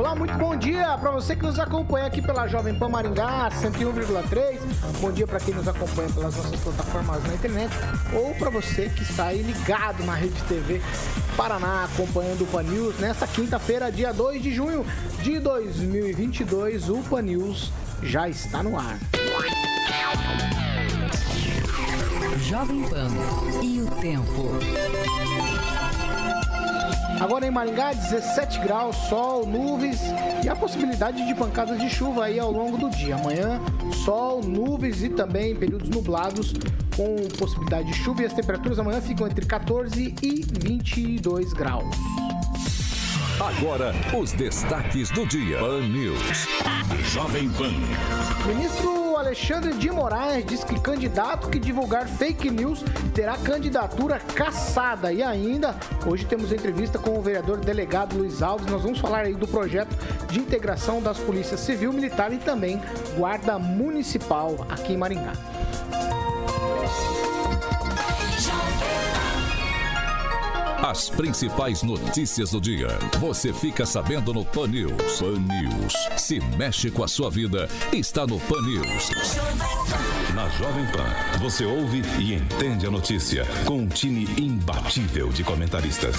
Olá, muito bom dia para você que nos acompanha aqui pela Jovem Pan Maringá 101,3. Bom dia para quem nos acompanha pelas nossas plataformas na internet ou para você que está aí ligado na Rede TV Paraná acompanhando o Pan News nesta quinta-feira, dia 2 de junho de 2022. O Pan News já está no ar. Jovem Pan e o tempo. Agora em Maringá, 17 graus, sol, nuvens e a possibilidade de pancadas de chuva aí ao longo do dia. Amanhã, sol, nuvens e também períodos nublados com possibilidade de chuva e as temperaturas amanhã ficam entre 14 e 22 graus. Agora, os destaques do dia. Pan News. Jovem Pan. Ministro Alexandre de Moraes diz que candidato que divulgar fake news terá candidatura caçada. E ainda, hoje temos entrevista com o vereador delegado Luiz Alves. Nós vamos falar aí do projeto de integração das polícias civil, militar e também guarda municipal aqui em Maringá. As principais notícias do dia. Você fica sabendo no Pan News. Pan News. Se mexe com a sua vida, está no Pan News. Na Jovem Pan, você ouve e entende a notícia com um time imbatível de comentaristas.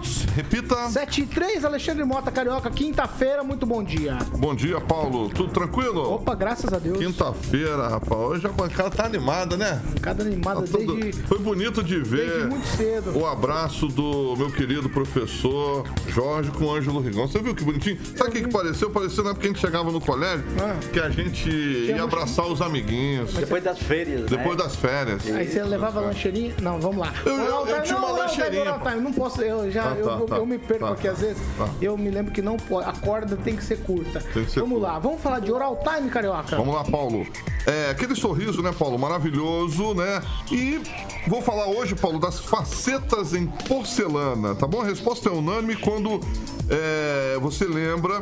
Minutos. Repita. 7 e 3, Alexandre Mota, Carioca, quinta-feira, muito bom dia. Bom dia, Paulo. Tudo tranquilo? Opa, graças a Deus. Quinta-feira, rapaz. Hoje a bancada tá animada, né? Bancada animada Tá tudo- desde, Foi bonito de ver desde muito cedo. o abraço do meu querido professor Jorge com o Ângelo Rigon. Você viu que bonitinho? Sabe o que, que pareceu? Pareceu na época que a gente chegava no colégio, Ah. que a gente ia abraçar os amiguinhos. Depois das férias, Depois né? das férias. Aí você levava lancheirinha? Não, vamos lá. Eu- eu- eu time, tinha uma lancheirinha, time. Não posso, eu já, Tá, eu, tá, eu- tá. eu me perco Tá. aqui às vezes. Tá. Eu me lembro que não pode, a corda tem que ser curta. Tem que ser vamos curta. lá, vamos falar de oral time, Carioca. Vamos lá, Paulo. É, aquele sorriso, né, Paulo? Maravilhoso, né? E vou falar hoje, Paulo, das facetas em porcelana, tá bom? A resposta é unânime quando é, você lembra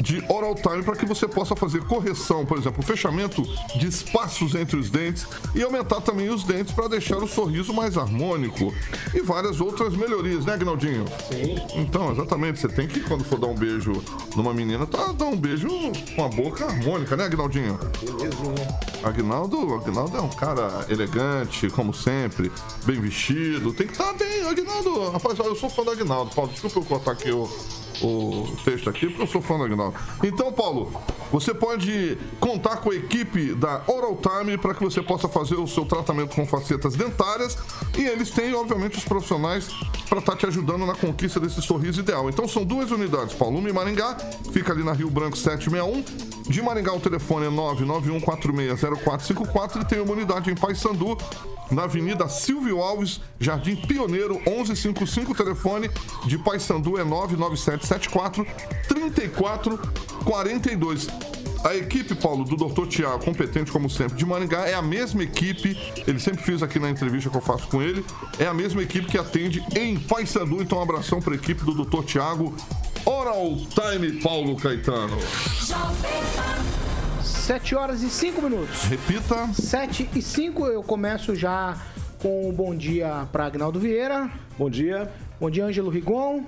de Oral Time para que você possa fazer correção, por exemplo, fechamento de espaços entre os dentes e aumentar também os dentes para deixar o sorriso mais harmônico. E várias outras melhorias, né, Agnaldinho? Sim. Então, exatamente. Você tem que, quando for dar um beijo numa menina, tá, dar um beijo com a boca harmônica, né, Agnaldinho? Agnaldo, Agnaldo é um cara elegante, como sempre, bem vestido. Tem que estar bem, Agnaldo. Rapaz, eu sou fã do Agnaldo. Paulo, desculpa eu cortar aqui o, o texto aqui, porque eu sou fã do Agnaldo. Então, Paulo, você pode contar com a equipe da Oral Time para que você possa fazer o seu tratamento com facetas dentárias. E eles têm, obviamente, os profissionais para estar te ajudando na conquista desse sorriso ideal. Então, são duas unidades, Paulo. Uma em Maringá, fica ali na Rio Branco 761. De Maringá, o telefone é 991460454 e tem uma unidade em Paysandu, na Avenida Silvio Alves, Jardim Pioneiro, 1155. O telefone de Paysandu é 99774 3442. A equipe, Paulo, do Dr. Tiago, competente como sempre, de Maringá, é a mesma equipe, ele sempre fiz aqui na entrevista que eu faço com ele, é a mesma equipe que atende em Paysandu. Então, um abração para a equipe do Dr. Tiago. Oral Time, Paulo Caetano. 7 horas e 5 minutos. Repita. 7 e 5, eu começo já com o bom dia para Agnaldo Vieira. Bom dia. Bom dia, Ângelo Rigon.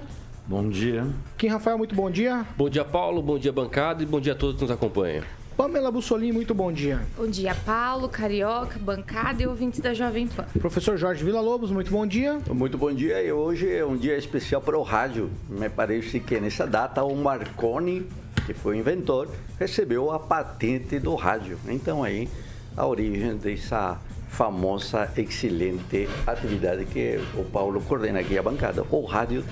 Bom dia. Kim Rafael, muito bom dia. Bom dia, Paulo. Bom dia, bancada. E bom dia a todos que nos acompanham. Pamela Bussolini, muito bom dia. Bom dia, Paulo, Carioca, bancada e ouvintes da Jovem Pan. Professor Jorge Vila Lobos, muito bom dia. Muito bom dia e hoje é um dia especial para o rádio. Me parece que nessa data o Marconi, que foi o inventor, recebeu a patente do rádio. Então aí a origem dessa famosa, excelente atividade que o Paulo coordena aqui a bancada, o rádio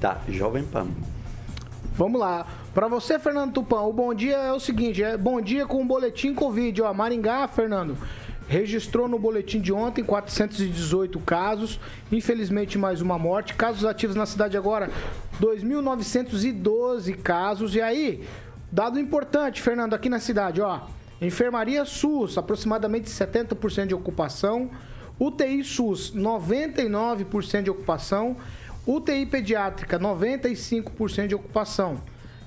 da Jovem Pan. Vamos lá. Para você, Fernando Tupan, o bom dia é o seguinte: é bom dia com o boletim Covid. Ó, Maringá, Fernando. registrou no boletim de ontem 418 casos, infelizmente mais uma morte. Casos ativos na cidade agora, 2.912 casos. E aí, dado importante, Fernando, aqui na cidade, ó. Enfermaria SUS, aproximadamente 70% de ocupação. UTI SUS, 99% de ocupação. UTI pediátrica, 95% de ocupação.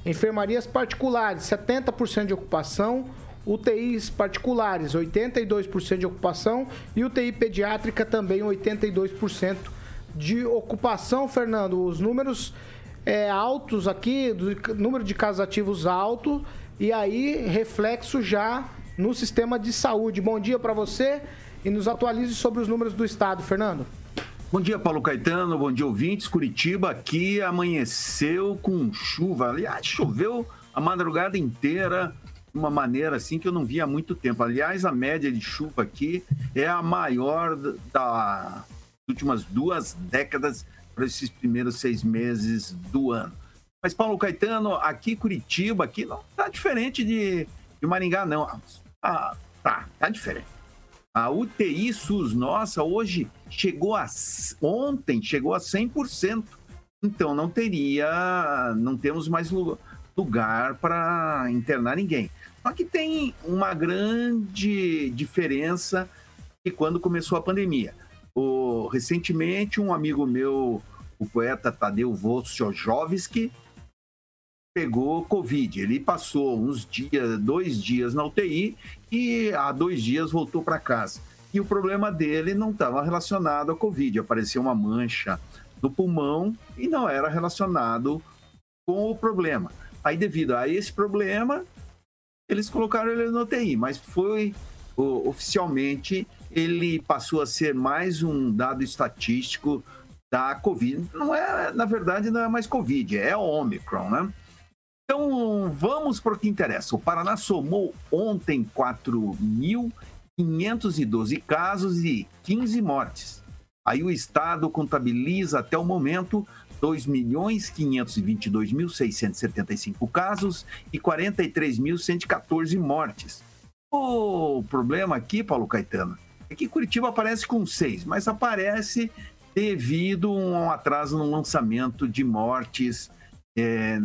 Enfermarias particulares, 70% de ocupação. UTIs particulares, 82% de ocupação. E UTI pediátrica também, 82% de ocupação, Fernando. Os números é, altos aqui, do número de casos ativos alto. E aí, reflexo já no sistema de saúde. Bom dia para você e nos atualize sobre os números do estado, Fernando. Bom dia, Paulo Caetano. Bom dia, ouvintes. Curitiba aqui amanheceu com chuva. Aliás, choveu a madrugada inteira de uma maneira assim que eu não via há muito tempo. Aliás, a média de chuva aqui é a maior das últimas duas décadas para esses primeiros seis meses do ano. Mas, Paulo Caetano, aqui Curitiba, aqui não está diferente de, de Maringá, não. Ah, tá, tá diferente. A UTI SUS nossa hoje chegou a ontem chegou a 100%. Então não teria, não temos mais lugar para internar ninguém. Só que tem uma grande diferença de quando começou a pandemia. O, recentemente, um amigo meu, o poeta Tadeu Wojciechowski, pegou Covid. Ele passou uns dias, dois dias na UTI e há dois dias voltou para casa. E o problema dele não estava relacionado à Covid. Apareceu uma mancha no pulmão e não era relacionado com o problema. Aí, devido a esse problema, eles colocaram ele na UTI, mas foi oficialmente ele passou a ser mais um dado estatístico da Covid. Não é, na verdade, não é mais Covid, é Omicron, né? Então, vamos para o que interessa. O Paraná somou ontem 4.512 casos e 15 mortes. Aí o Estado contabiliza até o momento 2.522.675 casos e 43.114 mortes. O problema aqui, Paulo Caetano, é que Curitiba aparece com seis, mas aparece devido a um atraso no lançamento de mortes é,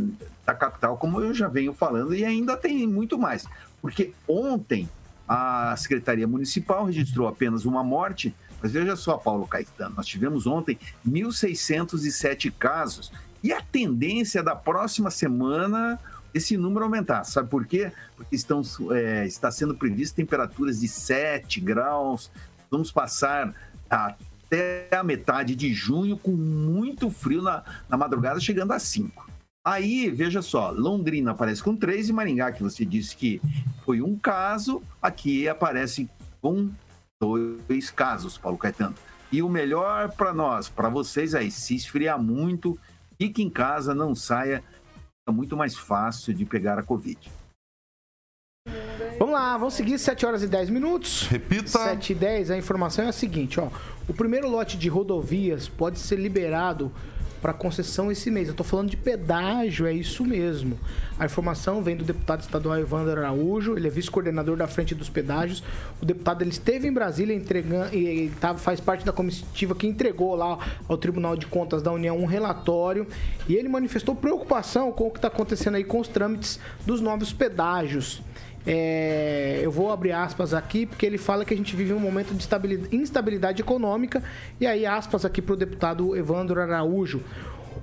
da capital, como eu já venho falando, e ainda tem muito mais. Porque ontem a Secretaria Municipal registrou apenas uma morte, mas veja só, Paulo Caetano, nós tivemos ontem 1.607 casos, e a tendência da próxima semana esse número aumentar. Sabe por quê? Porque estão, é, está sendo previsto temperaturas de 7 graus, vamos passar até a metade de junho com muito frio na, na madrugada, chegando a 5. Aí, veja só, Londrina aparece com três e Maringá, que você disse que foi um caso, aqui aparece com dois casos, Paulo Caetano. E o melhor para nós, para vocês aí, se esfriar muito, fique em casa, não saia, é muito mais fácil de pegar a Covid. Vamos lá, vamos seguir 7 horas e 10 minutos. Repita. 7 e 10, a informação é a seguinte, ó. O primeiro lote de rodovias pode ser liberado para concessão esse mês. Eu estou falando de pedágio, é isso mesmo. A informação vem do deputado estadual Evandro Araújo, ele é vice-coordenador da Frente dos Pedágios. O deputado ele esteve em Brasília entregando e tá, faz parte da comitiva que entregou lá ao Tribunal de Contas da União um relatório e ele manifestou preocupação com o que está acontecendo aí com os trâmites dos novos pedágios. É, eu vou abrir aspas aqui, porque ele fala que a gente vive um momento de instabilidade econômica, e aí aspas aqui para o deputado Evandro Araújo.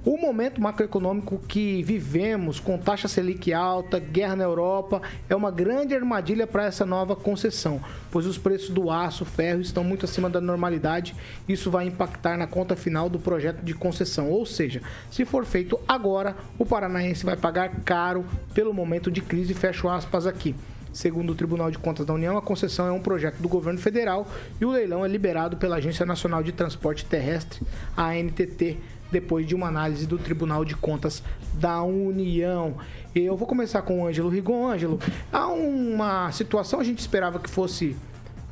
O momento macroeconômico que vivemos, com taxa Selic alta, guerra na Europa, é uma grande armadilha para essa nova concessão, pois os preços do aço, ferro estão muito acima da normalidade. Isso vai impactar na conta final do projeto de concessão. Ou seja, se for feito agora, o paranaense vai pagar caro pelo momento de crise. Fecho aspas aqui. Segundo o Tribunal de Contas da União, a concessão é um projeto do governo federal e o leilão é liberado pela Agência Nacional de Transporte Terrestre, ANTT, depois de uma análise do Tribunal de Contas da União. Eu vou começar com o Ângelo Rigon. Ângelo, há uma situação, a gente esperava que fosse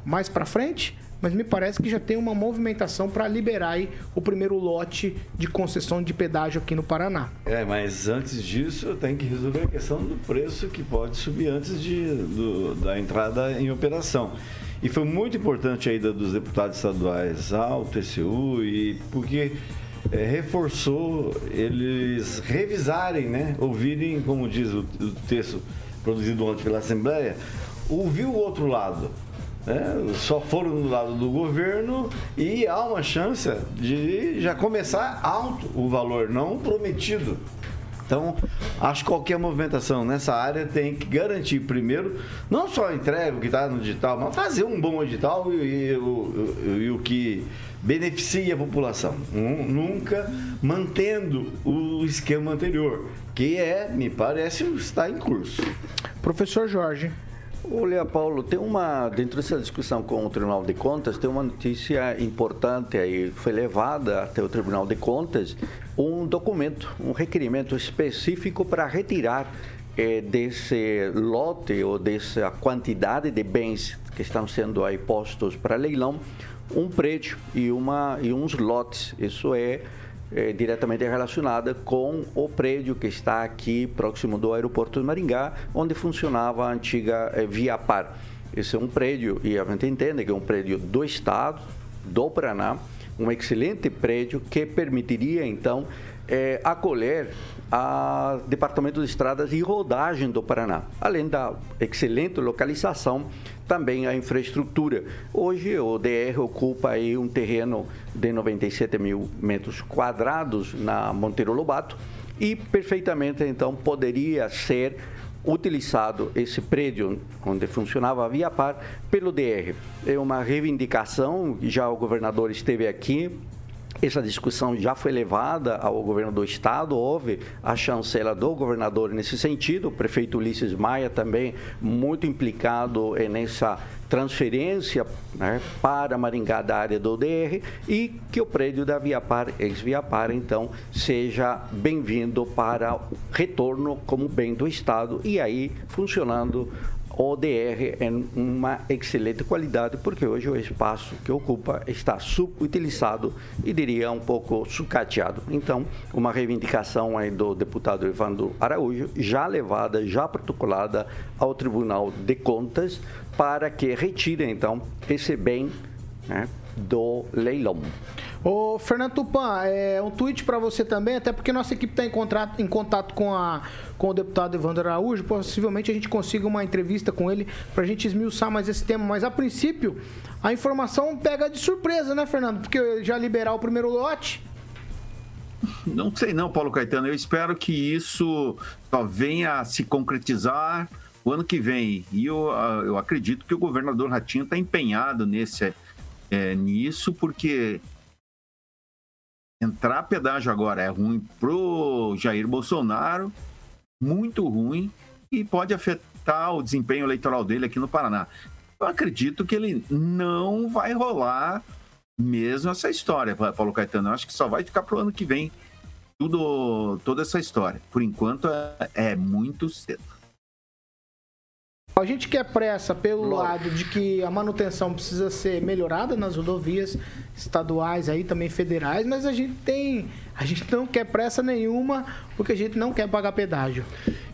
mais para frente, mas me parece que já tem uma movimentação para liberar aí o primeiro lote de concessão de pedágio aqui no Paraná. É, mas antes disso tem que resolver a questão do preço que pode subir antes de, do, da entrada em operação. E foi muito importante a ida dos deputados estaduais ao TCU, e porque é, reforçou eles revisarem, né? ouvirem, como diz o, o texto produzido ontem pela Assembleia, ouvir o outro lado. Né? Só foram do lado do governo e há uma chance de já começar alto o valor, não prometido. Então, acho que qualquer movimentação nessa área tem que garantir primeiro, não só a entrega o que está no digital, mas fazer um bom edital e, e, e, e o que beneficia a população. Nunca mantendo o esquema anterior, que é, me parece, está em curso. Professor Jorge. Olha, Paulo, tem uma, dentro dessa discussão com o Tribunal de Contas, tem uma notícia importante aí. Foi levada até o Tribunal de Contas um documento, um requerimento específico para retirar eh, desse lote ou dessa quantidade de bens que estão sendo aí postos para leilão, um prédio e, uma, e uns lotes. Isso é é, diretamente relacionada com o prédio que está aqui próximo do aeroporto de Maringá, onde funcionava a antiga é, Via Par. Esse é um prédio, e a gente entende que é um prédio do Estado, do Paraná, um excelente prédio que permitiria, então, é, acolher a Departamento de Estradas e Rodagem do Paraná, além da excelente localização, também a infraestrutura. Hoje o DR ocupa aí um terreno de 97 mil metros quadrados na Monteiro Lobato e perfeitamente então poderia ser utilizado esse prédio onde funcionava a Via Par pelo DR. É uma reivindicação, já o governador esteve aqui essa discussão já foi levada ao governo do estado, houve a chancela do governador nesse sentido, o prefeito Ulisses Maia também muito implicado nessa transferência né, para Maringá da área do DR e que o prédio da Viapar, ex-Viapar, então, seja bem-vindo para o retorno como bem do Estado e aí funcionando ODR é uma excelente qualidade, porque hoje o espaço que ocupa está subutilizado e diria um pouco sucateado. Então, uma reivindicação aí do deputado Evandro Araújo, já levada, já protocolada ao Tribunal de Contas, para que retire, então, esse bem né, do leilão. Ô, Fernando Tupan, é um tweet para você também, até porque nossa equipe está em, em contato com, a, com o deputado Evandro Araújo. Possivelmente a gente consiga uma entrevista com ele para a gente esmiuçar mais esse tema. Mas a princípio, a informação pega de surpresa, né, Fernando? Porque já liberar o primeiro lote. Não sei não, Paulo Caetano. Eu espero que isso só venha a se concretizar o ano que vem. E eu, ah, eu acredito que o governador Ratinho está empenhado nesse, é, nisso, porque entrar pedágio agora é ruim pro Jair Bolsonaro, muito ruim, e pode afetar o desempenho eleitoral dele aqui no Paraná. Eu acredito que ele não vai rolar mesmo essa história, Paulo Caetano. Eu acho que só vai ficar pro ano que vem tudo, toda essa história. Por enquanto é, é muito cedo. A gente quer pressa pelo Logo. lado de que a manutenção precisa ser melhorada nas rodovias estaduais aí também federais, mas a gente tem a gente não quer pressa nenhuma porque a gente não quer pagar pedágio.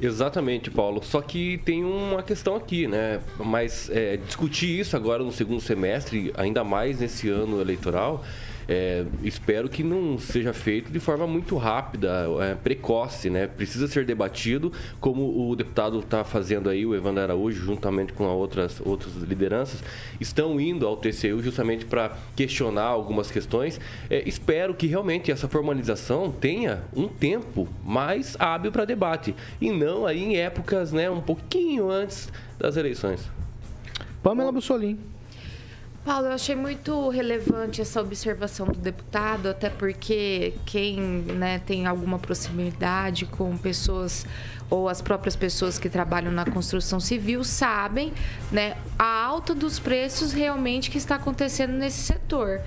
Exatamente, Paulo. Só que tem uma questão aqui, né? Mas é, discutir isso agora no segundo semestre, ainda mais nesse ano eleitoral, é, espero que não seja feito de forma muito rápida, é, precoce, né? Precisa ser debatido, como o deputado está fazendo aí, o Evandro Araújo, juntamente com outras, outras lideranças, estão indo ao TCU justamente para questionar algumas questões. É, espero que realmente essa formalização tenha um tempo mais hábil para debate e não aí em épocas, né, um pouquinho antes das eleições. Pamela Bussolim. Paulo, eu achei muito relevante essa observação do deputado, até porque quem né, tem alguma proximidade com pessoas ou as próprias pessoas que trabalham na construção civil sabem né, a alta dos preços realmente que está acontecendo nesse setor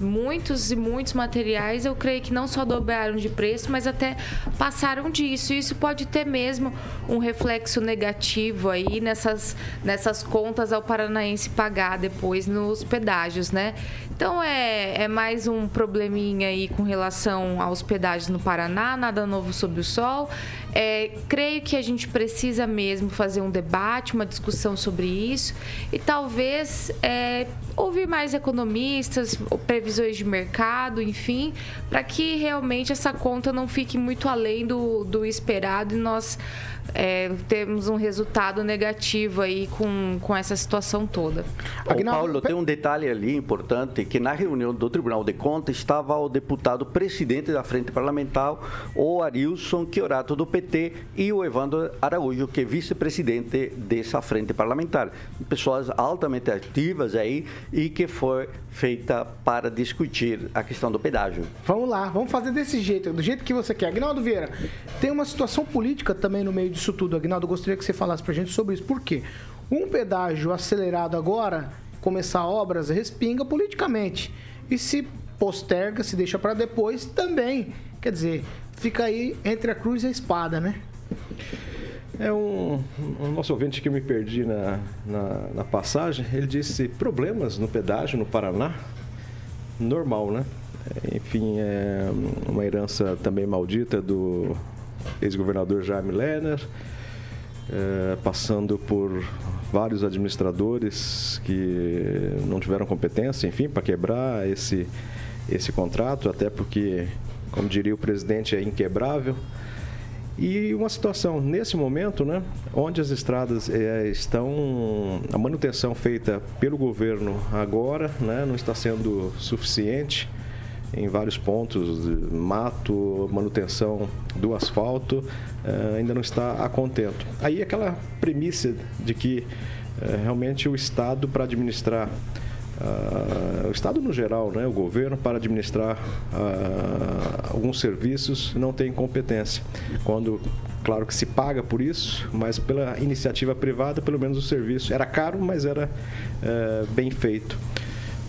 muitos e muitos materiais, eu creio que não só dobraram de preço, mas até passaram disso. E isso pode ter mesmo um reflexo negativo aí nessas, nessas contas ao paranaense pagar depois nos pedágios, né? Então é, é mais um probleminha aí com relação aos pedágios no Paraná, nada novo sob o sol. É, creio que a gente precisa mesmo fazer um debate, uma discussão sobre isso e talvez é, ouvir mais economistas, previsões de mercado, enfim, para que realmente essa conta não fique muito além do, do esperado e nós é, temos um resultado negativo aí com, com essa situação toda. Ô, Paulo, tem um detalhe ali importante, que na reunião do Tribunal de Contas estava o deputado presidente da Frente Parlamentar, o Arilson Chiorato do PT e o Evandro Araújo, que é vice-presidente dessa Frente Parlamentar. Pessoas altamente ativas aí e que foi feita para discutir a questão do pedágio. Vamos lá, vamos fazer desse jeito, do jeito que você quer. Agnaldo Vieira, tem uma situação política também no meio disso tudo. Agnaldo, gostaria que você falasse pra gente sobre isso. Por quê? Um pedágio acelerado agora, começar obras, respinga politicamente. E se posterga, se deixa para depois, também. Quer dizer, fica aí entre a cruz e a espada, né? É um, um nosso ouvinte que eu me perdi na, na, na, passagem. Ele disse problemas no pedágio no Paraná. Normal, né? Enfim, é uma herança também maldita do ex-governador Jaime Lerner, é, passando por vários administradores que não tiveram competência, enfim, para quebrar esse, esse contrato, até porque, como diria o presidente, é inquebrável. E uma situação nesse momento, né, onde as estradas é, estão, a manutenção feita pelo governo agora, né, não está sendo suficiente em vários pontos, mato, manutenção do asfalto, eh, ainda não está a contento. Aí aquela premissa de que eh, realmente o Estado para administrar Uh, o Estado no geral, né, o governo, para administrar uh, alguns serviços, não tem competência. Quando, claro que se paga por isso, mas pela iniciativa privada, pelo menos o serviço era caro, mas era uh, bem feito.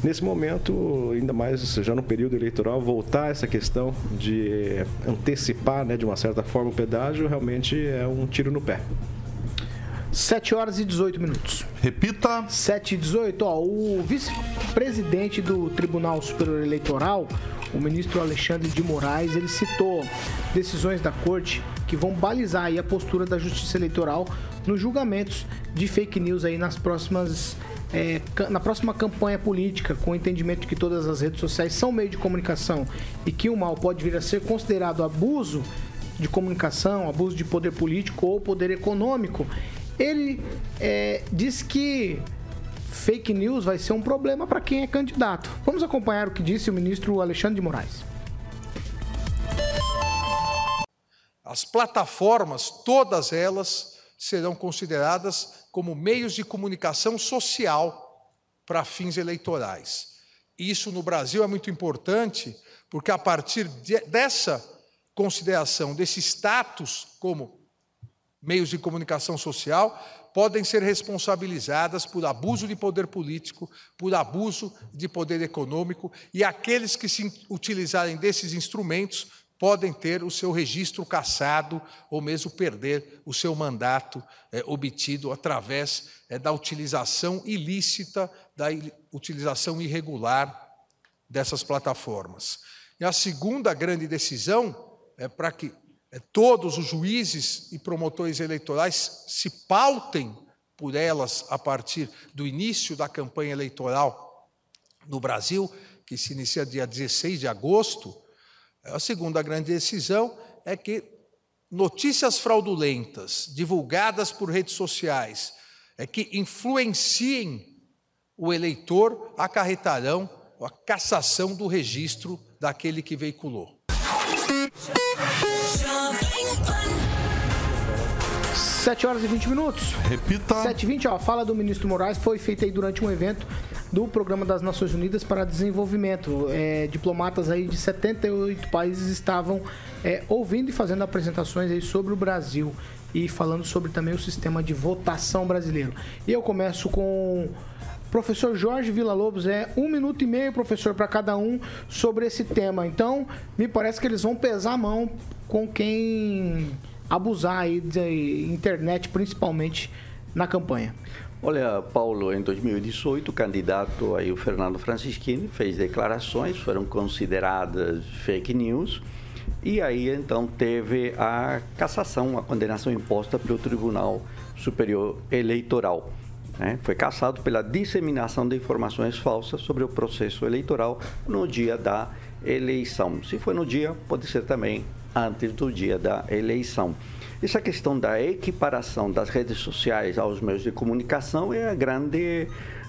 Nesse momento, ainda mais já no período eleitoral, voltar essa questão de antecipar, né, de uma certa forma, o pedágio, realmente é um tiro no pé. 7 horas e 18 minutos. Repita. 7 e 18. Ó, o vice-presidente do Tribunal Superior Eleitoral, o ministro Alexandre de Moraes, ele citou decisões da corte que vão balizar aí a postura da Justiça Eleitoral nos julgamentos de fake news aí nas próximas é, na próxima campanha política, com o entendimento de que todas as redes sociais são meio de comunicação e que o mal pode vir a ser considerado abuso de comunicação, abuso de poder político ou poder econômico, ele é, diz que fake news vai ser um problema para quem é candidato. Vamos acompanhar o que disse o ministro Alexandre de Moraes. As plataformas, todas elas, serão consideradas como meios de comunicação social para fins eleitorais. Isso no Brasil é muito importante, porque a partir de, dessa consideração, desse status como meios de comunicação social, podem ser responsabilizadas por abuso de poder político, por abuso de poder econômico, e aqueles que se utilizarem desses instrumentos podem ter o seu registro cassado ou mesmo perder o seu mandato é, obtido através é, da utilização ilícita, da utilização irregular dessas plataformas. E a segunda grande decisão é para que é, todos os juízes e promotores eleitorais se pautem por elas a partir do início da campanha eleitoral no Brasil, que se inicia dia 16 de agosto a segunda grande decisão é que notícias fraudulentas divulgadas por redes sociais é que influenciem o eleitor acarretarão a cassação do registro daquele que veiculou. Sete horas e 20 minutos. Repita. 7 e 20, ó. Fala do ministro Moraes foi feita aí durante um evento do Programa das Nações Unidas para Desenvolvimento. É, diplomatas aí de 78 países estavam é, ouvindo e fazendo apresentações aí sobre o Brasil e falando sobre também o sistema de votação brasileiro. E eu começo com professor Jorge Villa-Lobos. É um minuto e meio, professor, para cada um sobre esse tema. Então, me parece que eles vão pesar a mão com quem abusar aí de internet, principalmente na campanha. Olha, Paulo, em 2018, o candidato aí, o Fernando Francischini, fez declarações, foram consideradas fake news, E aí então teve a cassação, a condenação imposta pelo Tribunal Superior Eleitoral. né? Foi cassado pela disseminação de informações falsas sobre o processo eleitoral no dia da eleição. Se foi no dia, pode ser também antes do dia da eleição. Essa questão da equiparação das redes sociais aos meios de comunicação é a grande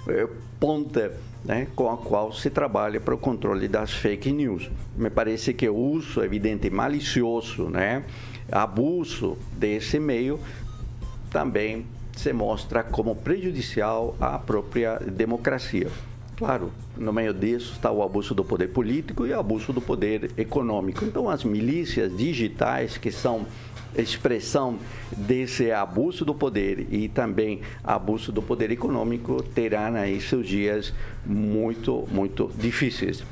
eh, ponta né, com a qual se trabalha para o controle das fake news. Me parece que o uso, evidente, malicioso, né, abuso desse meio também se mostra como prejudicial à própria democracia. Claro, no meio disso está o abuso do poder político e o abuso do poder econômico. Então, as milícias digitais, que são expressão desse abuso do poder e também abuso do poder econômico, terão aí seus dias muito, muito difíceis.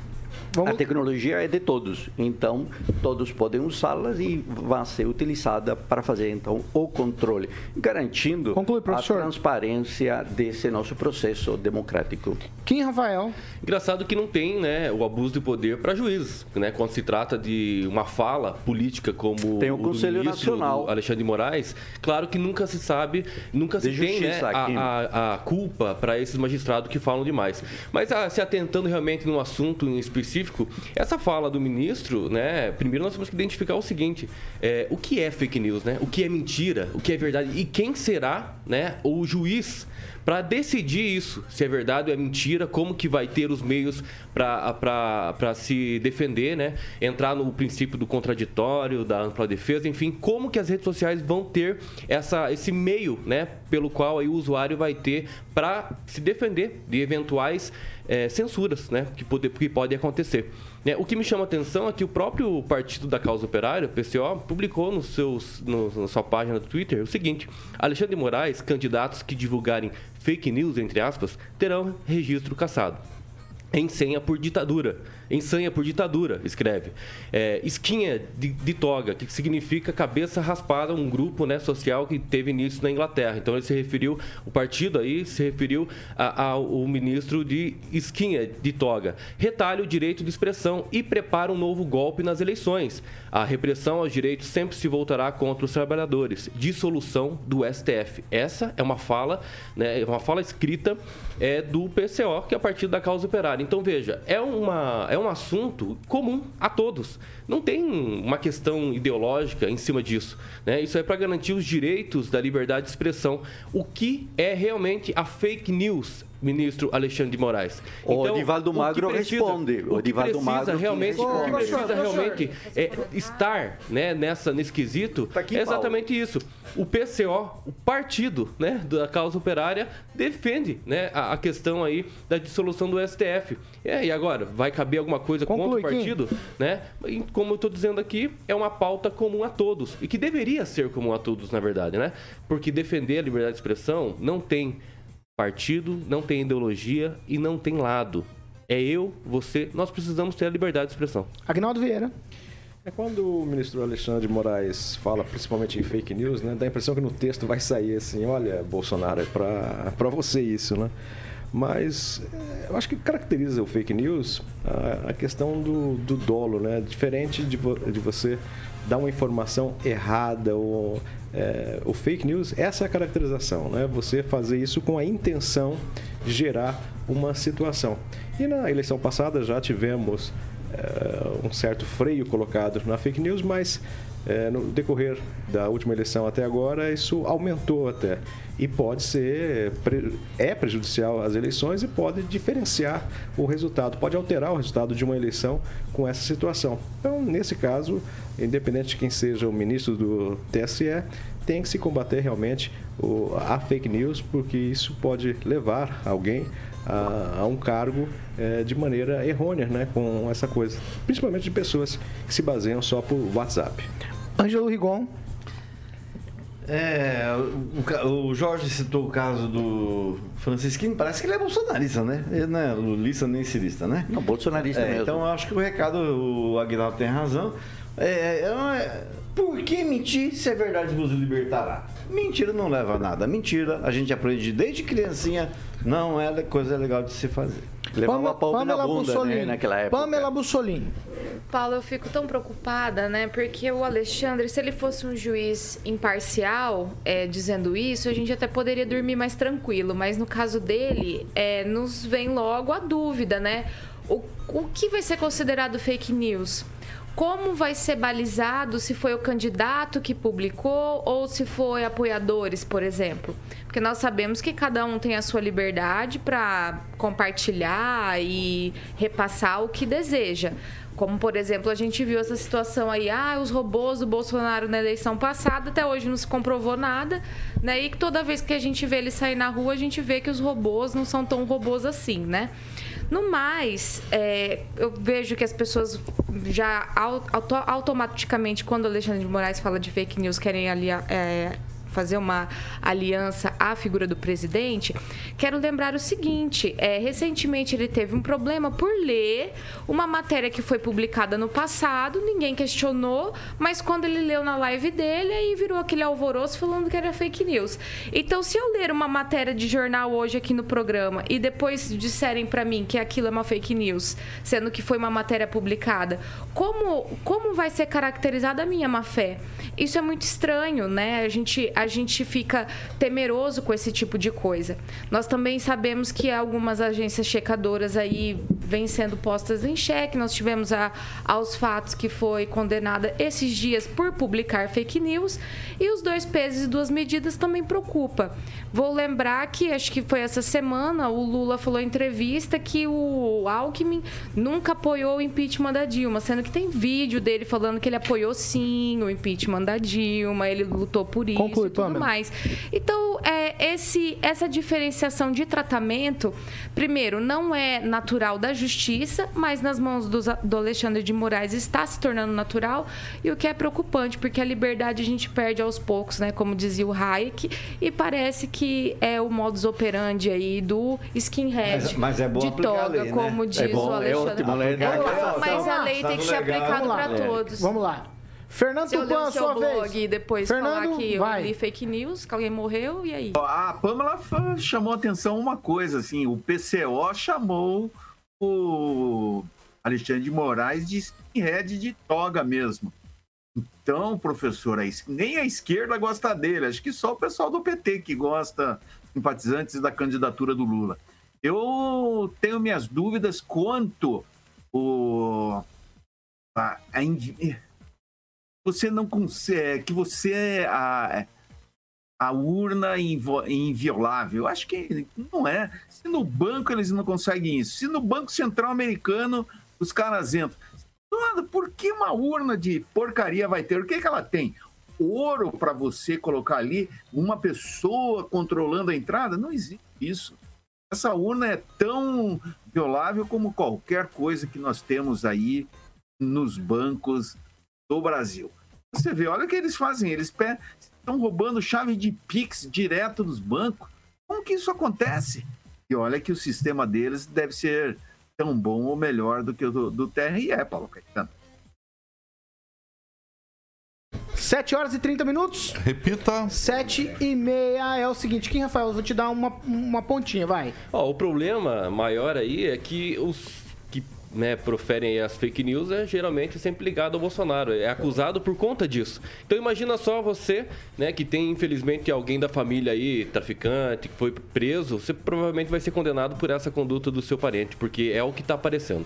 A tecnologia é de todos, então todos podem usá-las e vai ser utilizada para fazer então o controle, garantindo Conclui, a transparência desse nosso processo democrático. Kim Rafael. Engraçado que não tem né, o abuso de poder para juízes, né? Quando se trata de uma fala política como Tem o do Conselho ministro, Nacional. do Alexandre de Moraes, claro que nunca se sabe, nunca De se tem né, a, a- a culpa para esses magistrados que falam demais. Mas ah, se atentando realmente num assunto em específico, essa fala do ministro, né? Primeiro nós temos que identificar o seguinte: é, o que é fake news, né? O que é mentira, o que é verdade e quem será, né? O juiz para decidir isso, se é verdade ou é mentira, como que vai ter os meios para se defender, né? Entrar no princípio do contraditório, da ampla defesa, enfim, como que as redes sociais vão ter essa, esse meio, né? Pelo qual aí o usuário vai ter para se defender de eventuais eh, censuras, né? Que, pode, que podem acontecer. Né? O que me chama a atenção é que o próprio Partido da Causa Operária, o PCO, publicou nos seus, no- na sua página do Twitter o seguinte: Alexandre Moraes, candidatos que divulgarem fake news, entre aspas, terão registro cassado. Em senha por ditadura. Em senha por ditadura, escreve. É, esquinha de, de toga, que significa cabeça raspada, um grupo né, social que teve início na Inglaterra. Então ele se referiu, o partido aí se referiu a- ao ministro de esquinha de toga. Retalha o direito de expressão e prepara um novo golpe nas eleições. A repressão aos direitos sempre se voltará contra os trabalhadores. Dissolução do STF. Essa é uma fala, né, é uma fala escrita é, do PCO, que é o Partido da Causa Operária. Então, veja, é, uma, é um assunto comum a todos. Não tem uma questão ideológica em cima disso. Né? Isso é para garantir os direitos da liberdade de expressão. O que é realmente a fake news? Ministro Alexandre de Moraes. O Edivaldo o que Magro responde. O O que Edivaldo precisa Magro realmente, o que responde. precisa realmente é estar né, nessa, nesse quesito Tá aqui, é exatamente isso. O PCO, o partido né, da causa operária, defende né, a, a questão aí da dissolução do STF. É, e agora, vai caber alguma coisa Conclui, contra o partido? Né? Como eu estou dizendo aqui, é uma pauta comum a todos. E que deveria ser comum a todos, na verdade, né? Porque defender a liberdade de expressão não tem partido, não tem ideologia e não tem lado. É eu, você, nós precisamos ter a liberdade de expressão. Agnaldo Vieira. É quando o ministro Alexandre de Moraes fala principalmente em fake news, né? Dá a impressão que no texto vai sair assim, olha, Bolsonaro, é pra, pra você isso, né? Mas é, eu acho que caracteriza o fake news a, a questão do, do dolo, né? Diferente de, vo- de você dar uma informação errada ou é, o fake news, essa é a caracterização, né? Você fazer isso com a intenção de gerar uma situação. E na eleição passada já tivemos é, um certo freio colocado na fake news, mas é, no decorrer da última eleição até agora isso aumentou até e pode ser é prejudicial às eleições e pode diferenciar o resultado, pode alterar o resultado de uma eleição com essa situação. Então, nesse caso, independente de quem seja o ministro do TSE, tem que se combater realmente a fake news, porque isso pode levar alguém a, a um cargo eh, de maneira errônea, né, com essa coisa, principalmente de pessoas que se baseiam só por WhatsApp. Ângelo Rigon. É, o, o Jorge citou o caso do Francisquinho, parece que ele é bolsonarista, né? Ele não é lulista nem cirista, né? Não, bolsonarista É, mesmo. então eu acho que o recado, o Aguinaldo tem razão. É, é, é, por que mentir se a verdade vos libertará? Mentira não leva a nada. Mentira, a gente aprende desde criancinha, não é coisa legal de se fazer. Levava Pamela- a palma na Pamela bunda, Bussolini. né, naquela época. Pamela Bussolini. Paulo, eu fico tão preocupada, né? Porque o Alexandre, se ele fosse um juiz imparcial, é, dizendo isso, a gente até poderia dormir mais tranquilo. Mas no caso dele, é, nos vem logo a dúvida, né? O, o que vai ser considerado fake news? Como vai ser balizado se foi o candidato que publicou ou se foi apoiadores, por exemplo? Porque nós sabemos que cada um tem a sua liberdade para compartilhar e repassar o que deseja. Como, por exemplo, a gente viu essa situação aí, ah, os robôs do Bolsonaro na eleição passada, até hoje não se comprovou nada, né? E toda vez que a gente vê ele sair na rua, a gente vê que os robôs não são tão robôs assim, né? No mais, é, eu vejo que as pessoas já au- auto- automaticamente, quando o Alexandre de Moraes fala de fake news, querem aliar, é, fazer uma aliança à figura do presidente, quero lembrar o seguinte: é, recentemente ele teve um problema por ler uma matéria que foi publicada no passado, ninguém questionou, mas quando ele leu na live dele, aí virou aquele alvoroço falando que era fake news. Então, se eu ler uma matéria de jornal hoje aqui no programa e depois disserem para mim que aquilo é uma fake news, sendo que foi uma matéria publicada, como, como vai ser caracterizada a minha má fé? Isso é muito estranho, né? A gente, a gente fica temeroso com esse tipo de coisa. Nós também sabemos que algumas agências checadoras aí vêm sendo postas em xeque. Nós tivemos a, aos fatos que foi condenada esses dias por publicar fake news. E os dois pesos e duas medidas também preocupa. Vou lembrar que acho que foi essa semana o Lula falou em entrevista que o Alckmin nunca apoiou o impeachment da Dilma, sendo que tem vídeo dele falando que ele apoiou sim o impeachment da Dilma, ele lutou por isso Conclui, tudo mais. Então, é, esse, essa diferenciação de tratamento, primeiro, não é natural da justiça, mas nas mãos dos- do Alexandre de Moraes está se tornando natural, e o que é preocupante, porque a liberdade a gente perde aos poucos, né? Como dizia o Hayek, e parece que é o modus operandi aí do skinhead Mas- mas é bom de toga, lei, né? como É diz bom, o é Alexandre. ótimo A lei aplicar. tem que- Mas a lei tem que ser aplicada para todos. Vamos lá. Fernando Se eu ler Tupan, o a seu sua blog vez. e depois Fernando, falar que vai. eu li fake news, que alguém morreu, e aí? A Pamela chamou atenção uma coisa, assim, o PCO chamou o Alexandre de Moraes de skinhead de toga mesmo. Então, professor, nem a esquerda gosta dele, acho que só o pessoal do PT que gosta, simpatizantes da candidatura do Lula. Eu tenho minhas dúvidas quanto o a, a você não consegue que você a, a urna inviolável. Acho que não é. Se no banco eles não conseguem isso, se no Banco Central Americano os caras entram. Por que uma urna de porcaria vai ter? O que, que ela tem? Ouro para você colocar ali, uma pessoa controlando a entrada? Não existe isso. Essa urna é tão violável como qualquer coisa que nós temos aí nos bancos do Brasil. Você vê, olha o que eles fazem, eles estão roubando chave de Pix direto dos bancos. Como que isso acontece? E olha que o sistema deles deve ser tão bom ou melhor do que o do, do TRE, Paulo Caetano. 7 horas e 30 minutos. Repita. 7 e meia é o seguinte, Kim Rafael, eu vou te dar uma, uma pontinha, vai. Ó, o problema maior aí é que os que né, proferem aí as fake news é geralmente sempre ligado ao Bolsonaro, é acusado por conta disso. Então imagina só você, né, que tem infelizmente alguém da família aí, traficante, que foi preso, você provavelmente vai ser condenado por essa conduta do seu parente, porque é o que está aparecendo.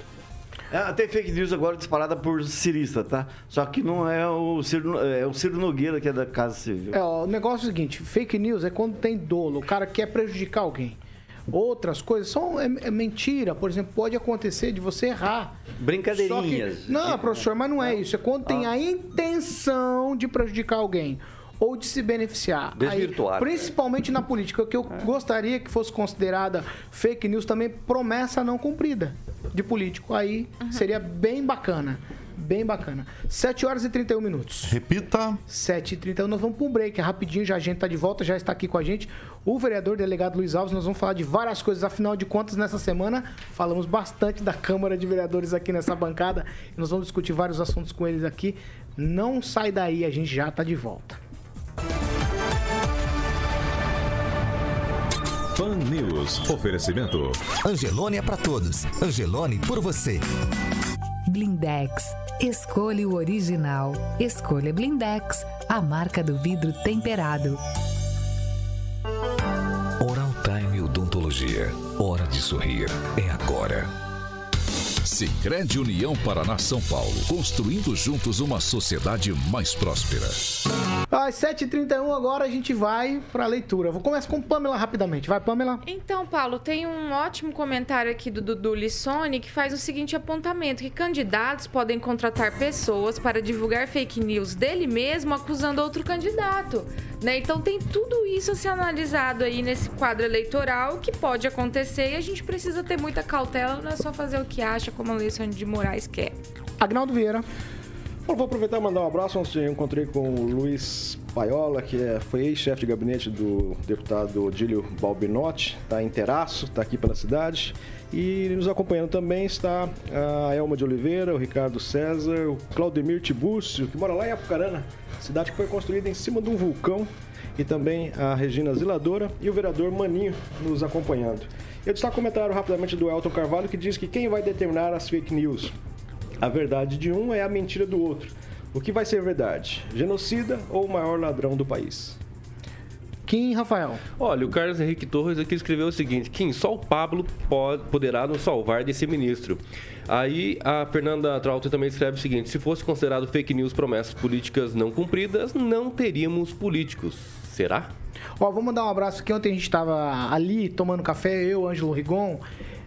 Ah, tem fake news agora disparada por cirista, tá? Só que não é o Ciro, é o Ciro Nogueira que é da Casa Civil. É, ó, o negócio é o seguinte, fake news é quando tem dolo, o cara quer prejudicar alguém. Outras coisas são é, é mentira, por exemplo, pode acontecer de você errar. Brincadeirinhas. Que- não, professor, mas não é isso. É quando tem a intenção de prejudicar alguém ou de se beneficiar. Desvirtuar. Aí, principalmente na política, o que eu gostaria que fosse considerada fake news também promessa não cumprida de político. Aí seria bem bacana. Bem bacana. 7 horas e 31 minutos. Repita. 7 e 31 nós vamos para um break rapidinho, já a gente tá de volta, já está aqui com a gente o vereador delegado Luiz Alves, nós vamos falar de várias coisas, afinal de contas, nessa semana falamos bastante da Câmara de Vereadores aqui nessa bancada, e nós vamos discutir vários assuntos com eles aqui, não sai daí, a gente já tá de volta. Pan News. Oferecimento. Angelone é para todos. Angelone por você. Blindex. Escolha o original. Escolha Blindex, a marca do vidro temperado. Oral Time Odontologia. Hora de sorrir. É agora. Sicredi União Paraná São Paulo, construindo juntos uma sociedade mais próspera. Às 7h31 agora a gente vai para a leitura. Vou começar com Pamela rapidamente. Vai, Pamela. Então, Paulo, tem um ótimo comentário aqui do Dudu Lissone que faz o seguinte apontamento: que candidatos podem contratar pessoas para divulgar fake news dele mesmo acusando outro candidato. Né? Então tem tudo isso a ser analisado aí nesse quadro eleitoral que pode acontecer e a gente precisa ter muita cautela, não é só fazer o que acha, como Alexandre de Moraes quer. Agnaldo Vieira. Bom, vou aproveitar e mandar um abraço. Ontem eu encontrei com o Luiz Paiola, que é, foi ex-chefe de gabinete do deputado Odílio Balbinotti, está em Terraço, está aqui pela cidade. E nos acompanhando também está a Elma de Oliveira, o Ricardo César, o Claudemir Tibúrcio, que mora lá em Apucarana, cidade que foi construída em cima de um vulcão, e também a Regina Ziladora e o vereador Maninho nos acompanhando. Eu destaco um comentário rapidamente do Elton Carvalho, que diz que quem vai determinar as fake news? A verdade de um é a mentira do outro. O que vai ser verdade? Genocida ou o maior ladrão do país? Kim Rafael. Olha, o Carlos Henrique Torres aqui escreveu o seguinte: Kim, só o Pablo pode, poderá nos salvar desse ministro. Aí a Fernanda Trauter também escreve o seguinte: se fosse considerado fake news promessas políticas não cumpridas, não teríamos políticos. Será? Ó, vou mandar um abraço aqui. Ontem a gente estava ali tomando café, eu, Ângelo Rigon,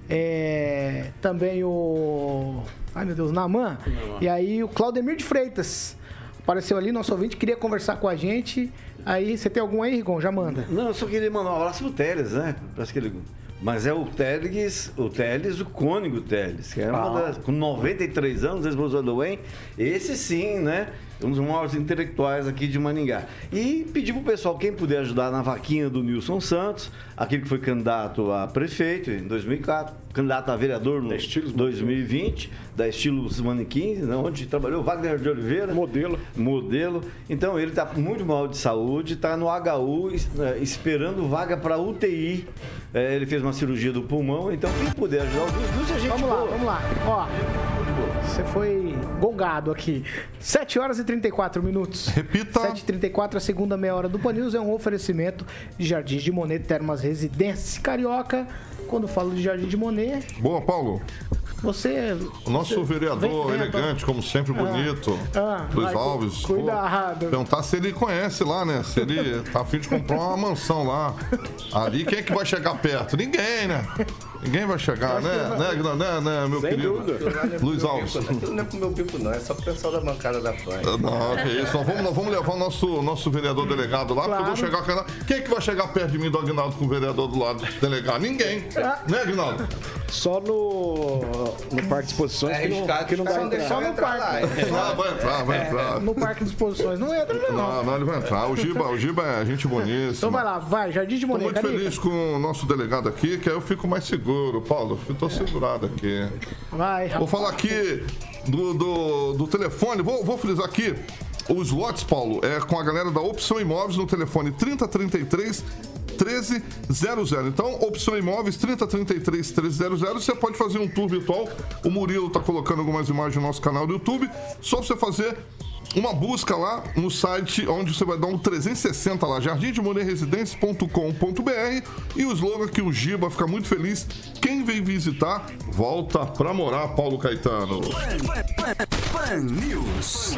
é, também o. Ai meu Deus, Naman. E aí o Claudemir de Freitas apareceu ali, nosso ouvinte, queria conversar com a gente. Aí, você tem algum aí, Rigon? Já manda. Não, eu só queria mandar um abraço pro Teles, né? Parece que ele... Mas é o Teles, o Teles, o cônigo Teles, que é uma Ah. das, com 93 anos, UEM. Esse sim, né? Um dos maiores intelectuais aqui de Maningá. E pedir pro pessoal, quem puder ajudar na vaquinha do Nilson Santos, aquele que foi candidato a prefeito em 2004, candidato a vereador no 2020, da Estilos Manequins, né, onde trabalhou Wagner de Oliveira. Modelo. Modelo. Então ele está muito mal de saúde, está no HU, eh, esperando vaga para UTI. Eh, ele fez uma cirurgia do pulmão, então quem puder ajudar o Nilson, a gente Vamos lá, boa. vamos lá. Ó, você foi gongado aqui. 7 horas e 34 minutos. Repita. 7h34, a segunda meia hora do Pan News é um oferecimento de Jardins de Monet Termas Residência Carioca. Quando falo de Jardim de Monet, Boa, Paulo. Você... O nosso você- vereador, vem- vem, elegante, como sempre, bonito. Ah, Luiz vai, cu- Alves. cuidado. Pô, Perguntar se ele conhece lá, né? Se ele tá afim de comprar uma mansão lá. Ali, quem é que vai chegar perto? Ninguém, né? Ninguém vai chegar, né? Né, Aguinaldo? né, né, meu Sem querido? dúvida. Luiz Alves. Aquilo não é pro meu bico, não. É só pro pessoal da bancada da Pan. Não, que isso. Nós vamos, nós vamos levar o nosso, nosso vereador delegado lá, porque eu vou Claro. chegar com ela. Quem é que vai chegar perto de mim do Aguinaldo com o vereador do lado delegado? Ninguém. Né, Aguinaldo? Só no, no Parque de Exposições É que, não, arriscado, que não entrada. deixar Só no entrar lá. parque. Ah, vai entrar, vai entrar. No Parque de Exposições. Não entra, não. Não, não, ele vai entrar. O Giba, o Giba é gente boníssima. Então vai lá, vai, Jardim de Tô Monet, muito Carica. feliz com o nosso delegado aqui, que aí eu fico mais seguro, Paulo. Eu tô segurado aqui. Vai, Vou falar aqui do, do, do telefone, vou, vou frisar aqui. Os lotes, Paulo, é com a galera da Opção Imóveis no telefone 3033 1300. Então, Opção Imóveis 3033 1300. Você pode fazer um tour virtual. O Murilo tá colocando algumas imagens no nosso canal do YouTube. Só você fazer uma busca lá no site onde você vai dar um 360 lá, jardimdemonerresidência.com.br e o slogan que o Giba fica muito feliz. Quem vem visitar, volta pra morar, Paulo Caetano. Pan News.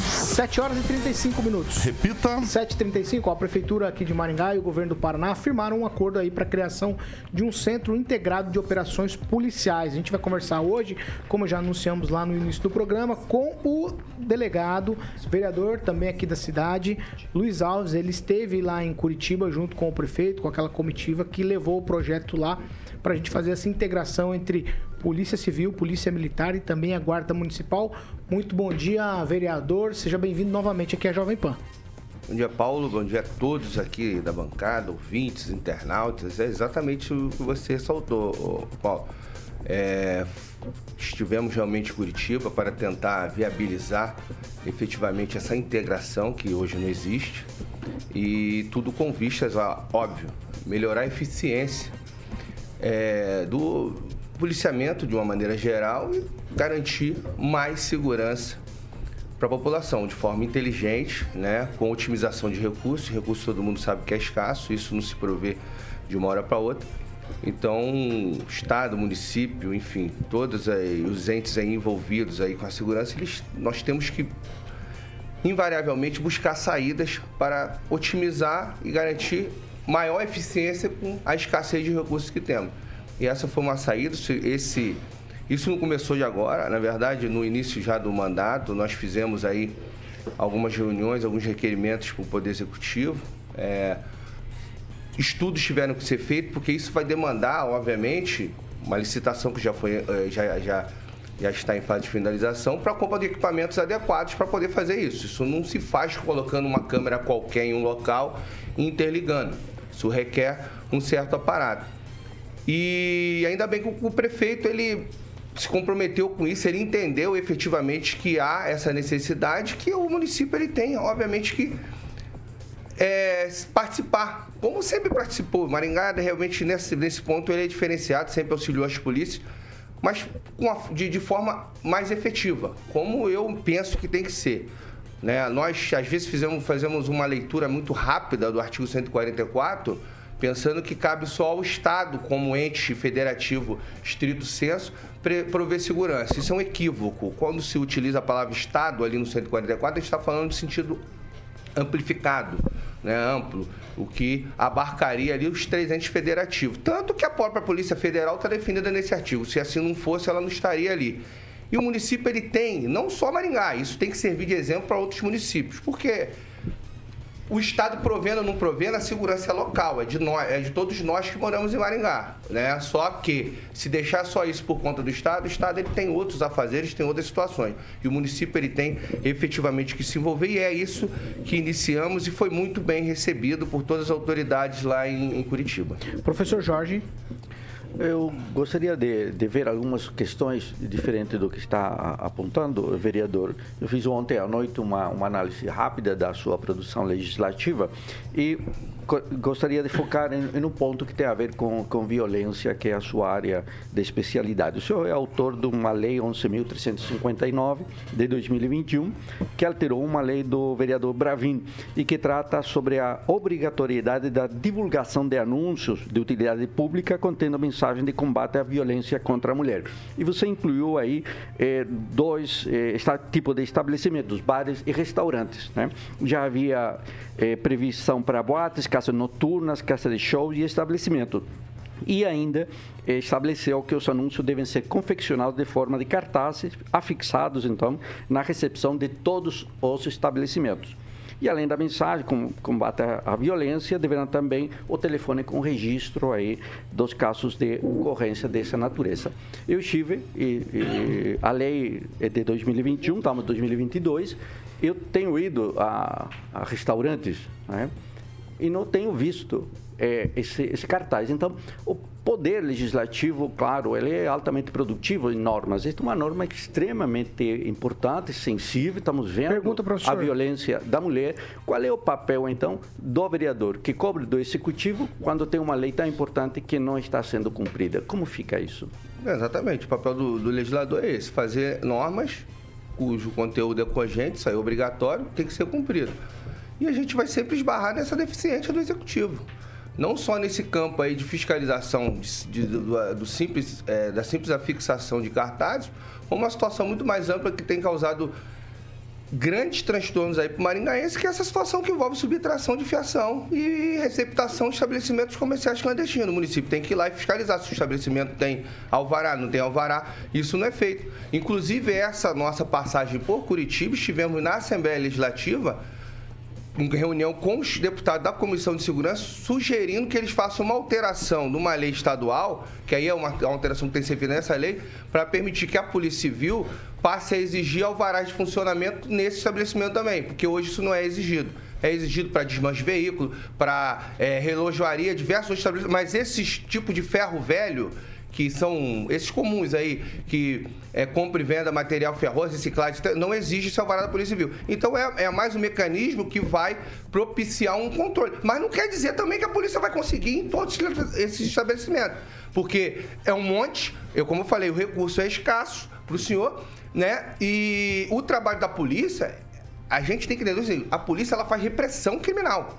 7 horas e 35 minutos. Repita. 7h35, ó, a Prefeitura aqui de Maringá e o Governo do Paraná firmaram um acordo aí para a criação de um centro integrado de operações policiais. A gente vai conversar hoje, como já anunciamos lá no início do programa, com o delegado, vereador também aqui da cidade, Luiz Alves. Ele esteve lá em Curitiba junto com o prefeito, com aquela comitiva que levou o projeto lá para a gente fazer essa integração entre Polícia Civil, Polícia Militar e também a Guarda Municipal. Muito bom dia, vereador. Seja bem-vindo novamente aqui à Jovem Pan. Bom dia, Paulo. Bom dia a todos aqui da bancada, ouvintes, internautas. É exatamente o que você ressaltou, Paulo. É, estivemos realmente em Curitiba para tentar viabilizar efetivamente essa integração que hoje não existe e tudo com vistas, a, óbvio, melhorar a eficiência é, do policiamento de uma maneira geral e garantir mais segurança para a população de forma inteligente, né, com otimização de recursos. Recursos todo mundo sabe que é escasso, isso não se provê de uma hora para outra. Então, Estado, município, enfim, todos aí, os entes aí envolvidos aí com a segurança, eles, nós temos que invariavelmente buscar saídas para otimizar e garantir maior eficiência com a escassez de recursos que temos. E essa foi uma saída, esse isso não começou de agora, na verdade, no início já do mandato, nós fizemos aí algumas reuniões, alguns requerimentos para o Poder Executivo. É, estudos tiveram que ser feitos, porque isso vai demandar, obviamente, uma licitação que já, foi, eh, já, já, já está em fase de finalização para a compra de equipamentos adequados para poder fazer isso. Isso não se faz colocando uma câmera qualquer em um local e interligando. Isso requer um certo aparato. E ainda bem que o prefeito ele se comprometeu com isso, ele entendeu efetivamente que há essa necessidade que o município ele tem, obviamente que é, participar, como sempre participou. Maringá realmente nesse, nesse ponto ele é diferenciado, sempre auxiliou as polícias, mas a, de, de forma mais efetiva, como eu penso que tem que ser. Né? Nós às vezes fizemos, fazemos uma leitura muito rápida do artigo 144 pensando que cabe só ao Estado, como ente federativo estrito senso, prover segurança. Isso é um equívoco. Quando se utiliza a palavra Estado ali no 144, a gente está falando de sentido amplificado, né, amplo, o que abarcaria ali os três entes federativos. Tanto que a própria Polícia Federal está definida nesse artigo. Se assim não fosse, ela não estaria ali. E o município ele tem, não só Maringá, isso tem que servir de exemplo para outros municípios. Porque? O Estado provendo ou não provendo, a segurança é local, é de, nós, é de todos nós que moramos em Maringá. Né? Só que, se deixar só isso por conta do Estado, o Estado ele tem outros afazeres, tem outras situações. E o município ele tem efetivamente que se envolver, e é isso que iniciamos e foi muito bem recebido por todas as autoridades lá em, em Curitiba. Professor Jorge. Eu gostaria de, de, ver algumas questões diferentes do que está apontando vereador. Eu fiz ontem à noite uma, uma análise rápida da sua produção legislativa e gostaria de focar em, em, um ponto que tem a ver com, com violência, que é a sua área de especialidade. O senhor é autor de uma lei 11.359 de 2021, que alterou uma lei do vereador Bravin e que trata sobre a obrigatoriedade da divulgação de anúncios de utilidade pública contendo mensagem de combate à violência contra a mulher. E você incluiu aí eh, dois eh, tipos de estabelecimentos, bares e restaurantes. Né? Já havia eh, previsão para boates, casas noturnas, casas de shows e estabelecimento. E ainda estabeleceu que os anúncios devem ser confeccionados de forma de cartazes afixados, então, na recepção de todos os estabelecimentos. E além da mensagem, com combate à violência, deverá também o telefone com registro aí dos casos de ocorrência dessa natureza. Eu estive, e, e, a lei é de 2021, estamos em 2022, eu tenho ido a, a restaurantes, né? E não tenho visto é, esse, esse, cartaz. Então, o poder legislativo, claro, ele é altamente produtivo em normas. Esta é uma norma extremamente importante, sensível. Estamos vendo Pergunta, a violência da mulher. Qual é o papel, então, do vereador que cobre do executivo quando tem uma lei tão importante que não está sendo cumprida? Como fica isso? exatamente. O papel do, do legislador é esse: fazer normas cujo conteúdo é cogente, isso aí é obrigatório, tem que ser cumprido. E a gente vai sempre esbarrar nessa deficiência do executivo. Não só nesse campo aí de fiscalização de, de, do, do, simples, é, da simples afixação de cartazes, como uma situação muito mais ampla que tem causado grandes transtornos aí para o maringaense, que é essa situação que envolve subtração de fiação e receptação de estabelecimentos comerciais clandestinos. O município tem que ir lá e fiscalizar se o estabelecimento tem alvará, não tem alvará. Isso não é feito. Inclusive, essa nossa passagem por Curitiba, estivemos na Assembleia Legislativa reunião com os deputados da Comissão de Segurança, sugerindo que eles façam uma alteração numa lei estadual, que aí é uma, alteração que tem que ser feita nessa lei, para permitir que a Polícia Civil passe a exigir alvarás de funcionamento nesse estabelecimento também, porque hoje isso não é exigido. É exigido para desmanche de veículo, para é, relojoaria, diversos estabelecimentos, mas esse tipo de ferro velho que são esses comuns aí, que é, compra e venda material ferroso, reciclagem, não exige esse alvará da Polícia Civil. Então é, é mais um mecanismo que vai propiciar um controle. Mas não quer dizer também que a polícia vai conseguir em todos esses estabelecimentos. Porque é um monte, eu como eu falei, o recurso é escasso para o senhor, né? E o trabalho da polícia, a gente tem que assim, a polícia ela faz repressão criminal.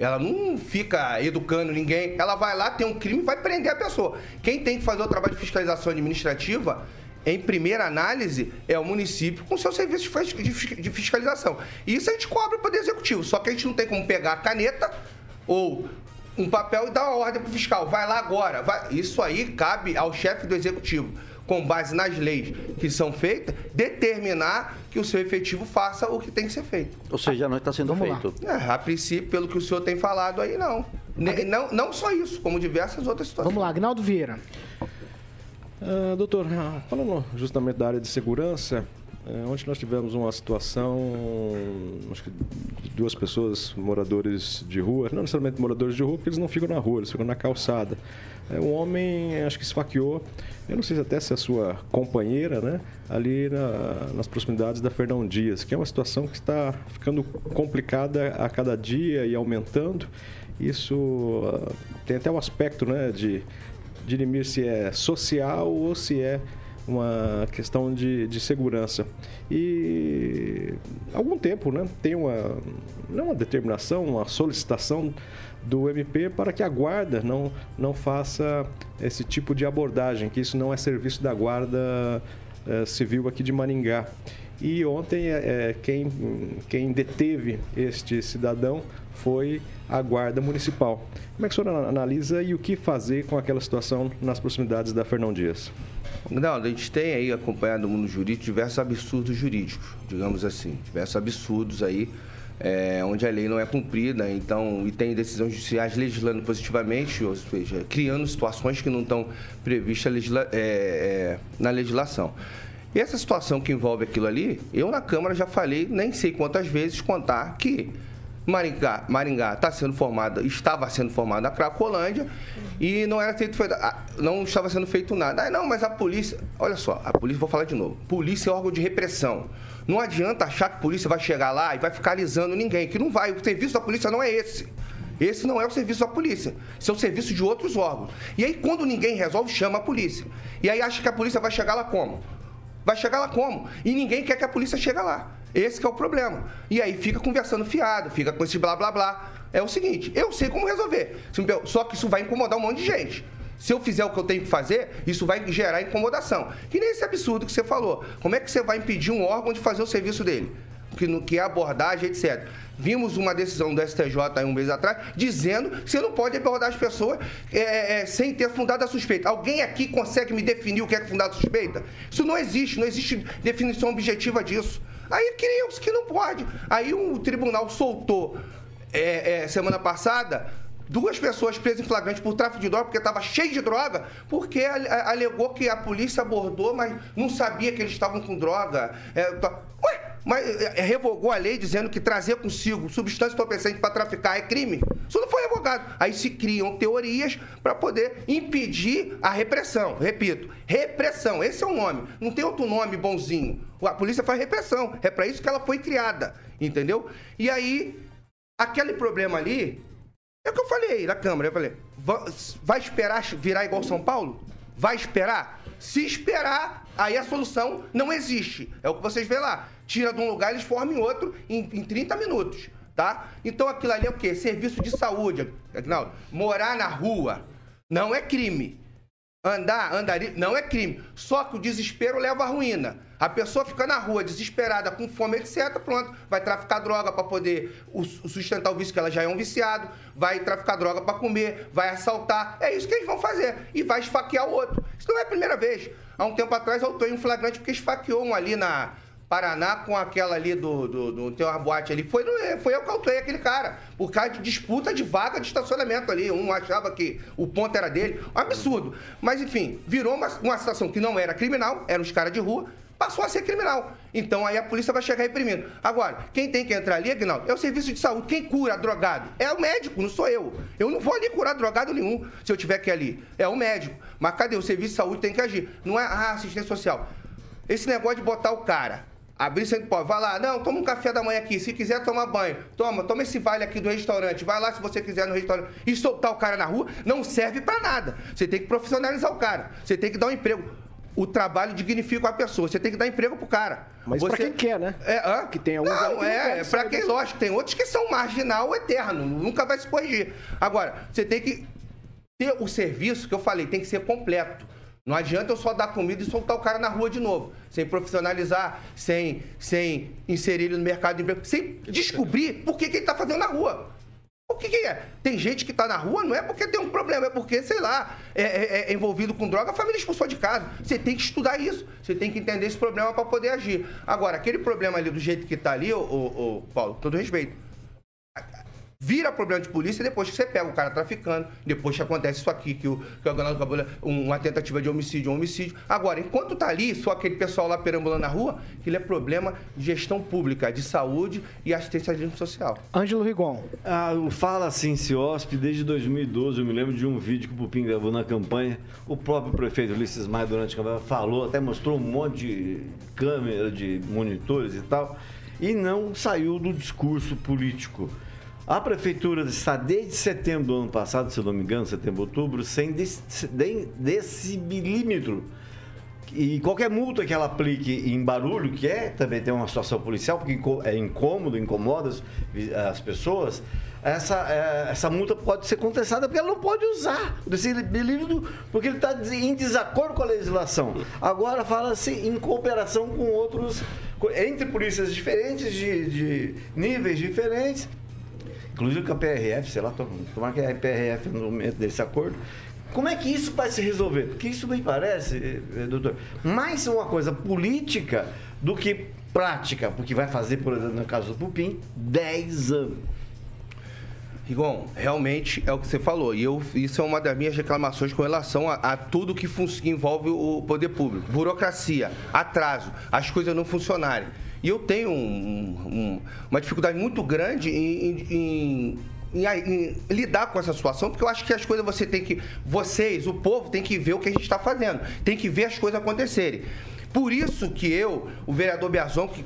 Ela não fica educando ninguém. Ela vai lá, tem um crime vai prender a pessoa. Quem tem que fazer o trabalho de fiscalização administrativa, em primeira análise, é o município com seu serviço de fiscalização. E isso a gente cobra para o executivo. Só que a gente não tem como pegar a caneta ou um papel e dar uma ordem para o fiscal. Vai lá agora. Vai. Isso aí cabe ao chefe do executivo com base nas leis que são feitas, determinar que o seu efetivo faça o que tem que ser feito. Ou seja, não está sendo Vamos feito. É, a princípio, pelo que o senhor tem falado aí, não. Não, não só isso, como diversas outras situações. Vamos lá, Agnaldo Vieira. Uh, doutor, falando justamente da área de segurança, é, ontem nós tivemos uma situação, acho que duas pessoas, moradores de rua, não necessariamente moradores de rua, porque eles não ficam na rua, eles ficam na calçada. É, um homem, acho que esfaqueou, eu não sei se até se é a sua companheira, né, ali na, nas proximidades da Fernão Dias, que é uma situação que está ficando complicada a cada dia e aumentando. Isso uh, tem até um aspecto, né, de, de dirimir se é social ou se é uma questão de, de segurança. E há algum tempo né, tem uma, não uma determinação, uma solicitação do MP para que a guarda não, não faça esse tipo de abordagem, que isso não é serviço da guarda civil aqui de Maringá. E ontem é, quem, quem deteve este cidadão foi a guarda municipal. Como é que o senhor analisa e o que fazer com aquela situação nas proximidades da Fernão Dias? Não, a gente tem aí acompanhado no mundo jurídico diversos absurdos jurídicos, digamos assim, diversos absurdos aí, é, onde a lei não é cumprida, então, e tem decisões judiciais legislando positivamente, ou seja, criando situações que não estão previstas legisla, é, é, na legislação. E essa situação que envolve aquilo ali, eu na Câmara já falei, nem sei quantas vezes contar, que Maringá, Maringá está sendo formada, estava sendo formada a Cracolândia e não era feito, não estava sendo feito nada. Ah, não, mas a polícia, olha só, a polícia, vou falar de novo, polícia é órgão de repressão. Não adianta achar que a polícia vai chegar lá e vai ficar alisando ninguém, que não vai. O serviço da polícia não é esse. Esse não é o serviço da polícia. Esse é o serviço de outros órgãos. E aí, quando ninguém resolve, chama a polícia. E aí acha que a polícia vai chegar lá como? Vai chegar lá como? E ninguém quer que a polícia chegue lá. Esse é o problema. E aí fica conversando fiado, fica com esse blá blá blá. É o seguinte, eu sei como resolver. Só que isso vai incomodar um monte de gente. Se eu fizer o que eu tenho que fazer, isso vai gerar incomodação. Que nem esse absurdo que você falou. Como é que você vai impedir um órgão de fazer o serviço dele? Que, no, que é abordagem, etc. Vimos uma decisão do STJ um mês atrás dizendo que você não pode abordar as pessoas é, é, sem ter fundado a suspeita. Alguém aqui consegue me definir o que é fundado a suspeita? Isso não existe, não existe definição objetiva disso. Aí criam-se que não pode. Aí o tribunal soltou é, é, semana passada duas pessoas presas em flagrante por tráfico de droga, porque estava cheio de droga, porque alegou que a polícia abordou, mas não sabia que eles estavam com droga. É, tá... Ué, mas é, é, revogou a lei dizendo que trazer consigo substância entorpecente para traficar é crime. Isso não foi revogado. Aí se criam teorias para poder impedir a repressão. Repito, repressão, esse é o nome. Não tem outro nome bonzinho. A polícia faz repressão. É para isso que ela foi criada, entendeu? E aí, aquele problema ali, é o que eu falei na Câmara. Eu falei, vai esperar virar igual São Paulo? Vai esperar? Se esperar, aí a solução não existe. É o que vocês vê lá. Tira de um lugar, eles formam em outro em, em 30 minutos. Tá? Então aquilo ali é o quê? Serviço de saúde. Não, morar na rua não é crime. Andar, andaria, não é crime. Só que o desespero leva à ruína. A pessoa fica na rua desesperada, com fome, etc. Pronto, vai traficar droga para poder sustentar o vício, que ela já é um viciado, vai traficar droga para comer, vai assaltar. É isso que eles vão fazer. E vai esfaquear o outro. Isso não é a primeira vez. Há um tempo atrás eu em flagrante porque esfaqueou um ali na, Paraná com aquela ali do, do, do tem uma boate ali. Foi, foi eu que autuei aquele cara. Por causa de disputa de vaga de estacionamento ali. Um achava que o ponto era dele. Um absurdo. Mas enfim, virou uma, uma situação que não era criminal, eram os caras de rua. Passou a ser criminal. Então aí a polícia vai chegar reprimindo. Agora, quem tem que entrar ali, Aguinaldo, é o serviço de saúde. Quem cura drogado é o médico, não sou eu. Eu não vou ali curar drogado nenhum se eu tiver que ir ali. É o médico. Mas cadê? O serviço de saúde tem que agir. Não é ah, assistência social. Esse negócio de botar o cara Abrir centro pobre, vai lá, não, toma um café da manhã aqui, se quiser tomar banho, toma, toma esse vale aqui do restaurante, vai lá se você quiser no restaurante e soltar o cara na rua, não serve para nada. Você tem que profissionalizar o cara, você tem que dar um emprego. O trabalho dignifica a pessoa, você tem que dar emprego pro cara. Mas você... pra quem quer, né? É, hã? Que tem alguns Não, é, é pra quem, lógico, tem outros que são marginal eterno, nunca vai se corrigir. Agora, você tem que ter o serviço que eu falei, tem que ser completo. Não adianta eu só dar comida e soltar o cara na rua de novo, sem profissionalizar, sem, sem inserir ele no mercado de emprego, sem descobrir por que, que ele está fazendo na rua. O que, que, é? Tem gente que está na rua, não é porque tem um problema, é porque, sei lá, é, é, é, envolvido com droga, a família expulsou de casa. Você tem que estudar isso, você tem que entender esse problema para poder agir. Agora, aquele problema ali, do jeito que está ali, ô, Paulo, todo respeito, vira problema de polícia depois que você pega o cara traficando, depois que acontece isso aqui, que o, que o Agnaldo acabou, uma tentativa de homicídio, um homicídio. Agora, enquanto tá ali, só aquele pessoal lá perambulando na rua, aquilo é problema de gestão pública, de saúde e assistência social. Ângelo Rigon. Ah, o Fala Assim Ciosp, desde 2012, eu me lembro de um vídeo que o Pupim gravou na campanha. O próprio prefeito Ulisses Maia, durante a campanha, falou, até mostrou um monte de câmera, de monitores e tal, e não saiu do discurso político. A prefeitura está desde setembro do ano passado, se não me engano, setembro, outubro, sem decibelímetro. E qualquer multa que ela aplique em barulho, que é também tem uma situação policial, porque é incômodo, incomoda as pessoas, essa, é, essa multa pode ser contestada porque ela não pode usar o decibelímetro porque ele está em desacordo com a legislação. Agora fala-se em cooperação com outros, entre polícias diferentes, de, de níveis diferentes, inclusive com a PRF, sei lá, tomar que a PRF no momento desse acordo. Como é que isso vai se resolver? Porque isso me parece, eh, doutor, mais uma coisa política do que prática, porque vai fazer, por exemplo, no caso do Pupim, 10 anos. Rigon, realmente é o que você falou. E eu, isso é uma das minhas reclamações com relação a, a tudo que, que envolve o poder público. Burocracia, atraso, as coisas não funcionarem. E eu tenho um, um, uma dificuldade muito grande em, em, em, em, lidar com essa situação, porque eu acho que as coisas você tem que. Vocês, o povo, tem que ver o que a gente está fazendo, tem que ver as coisas acontecerem. Por isso que eu, o vereador Biazon, que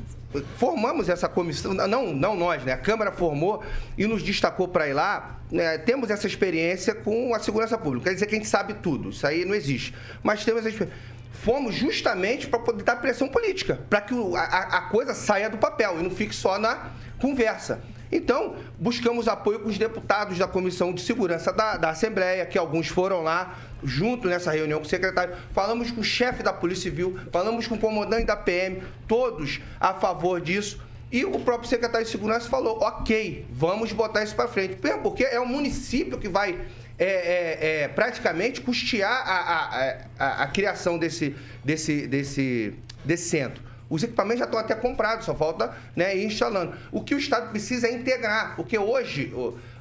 formamos essa comissão, não, não nós, né? A Câmara formou e nos destacou para ir lá. Né? Temos essa experiência com a segurança pública. Quer dizer que a gente sabe tudo, isso aí não existe. Mas temos essa experiência fomos justamente para poder dar pressão política, para que a, a, coisa saia do papel e não fique só na conversa. Então, buscamos apoio com os deputados da Comissão de Segurança da, da Assembleia, que alguns foram lá junto nessa reunião com o secretário. Falamos com o chefe da Polícia Civil, falamos com o comandante da PM, todos a favor disso. E o próprio secretário de Segurança falou: ok, vamos botar isso para frente. Porque é o município que vai é, é, é, praticamente custear a, a, a, a, criação desse, desse, desse, desse centro. Os equipamentos já estão até comprados, só falta né, ir instalando. O que o Estado precisa é integrar, porque hoje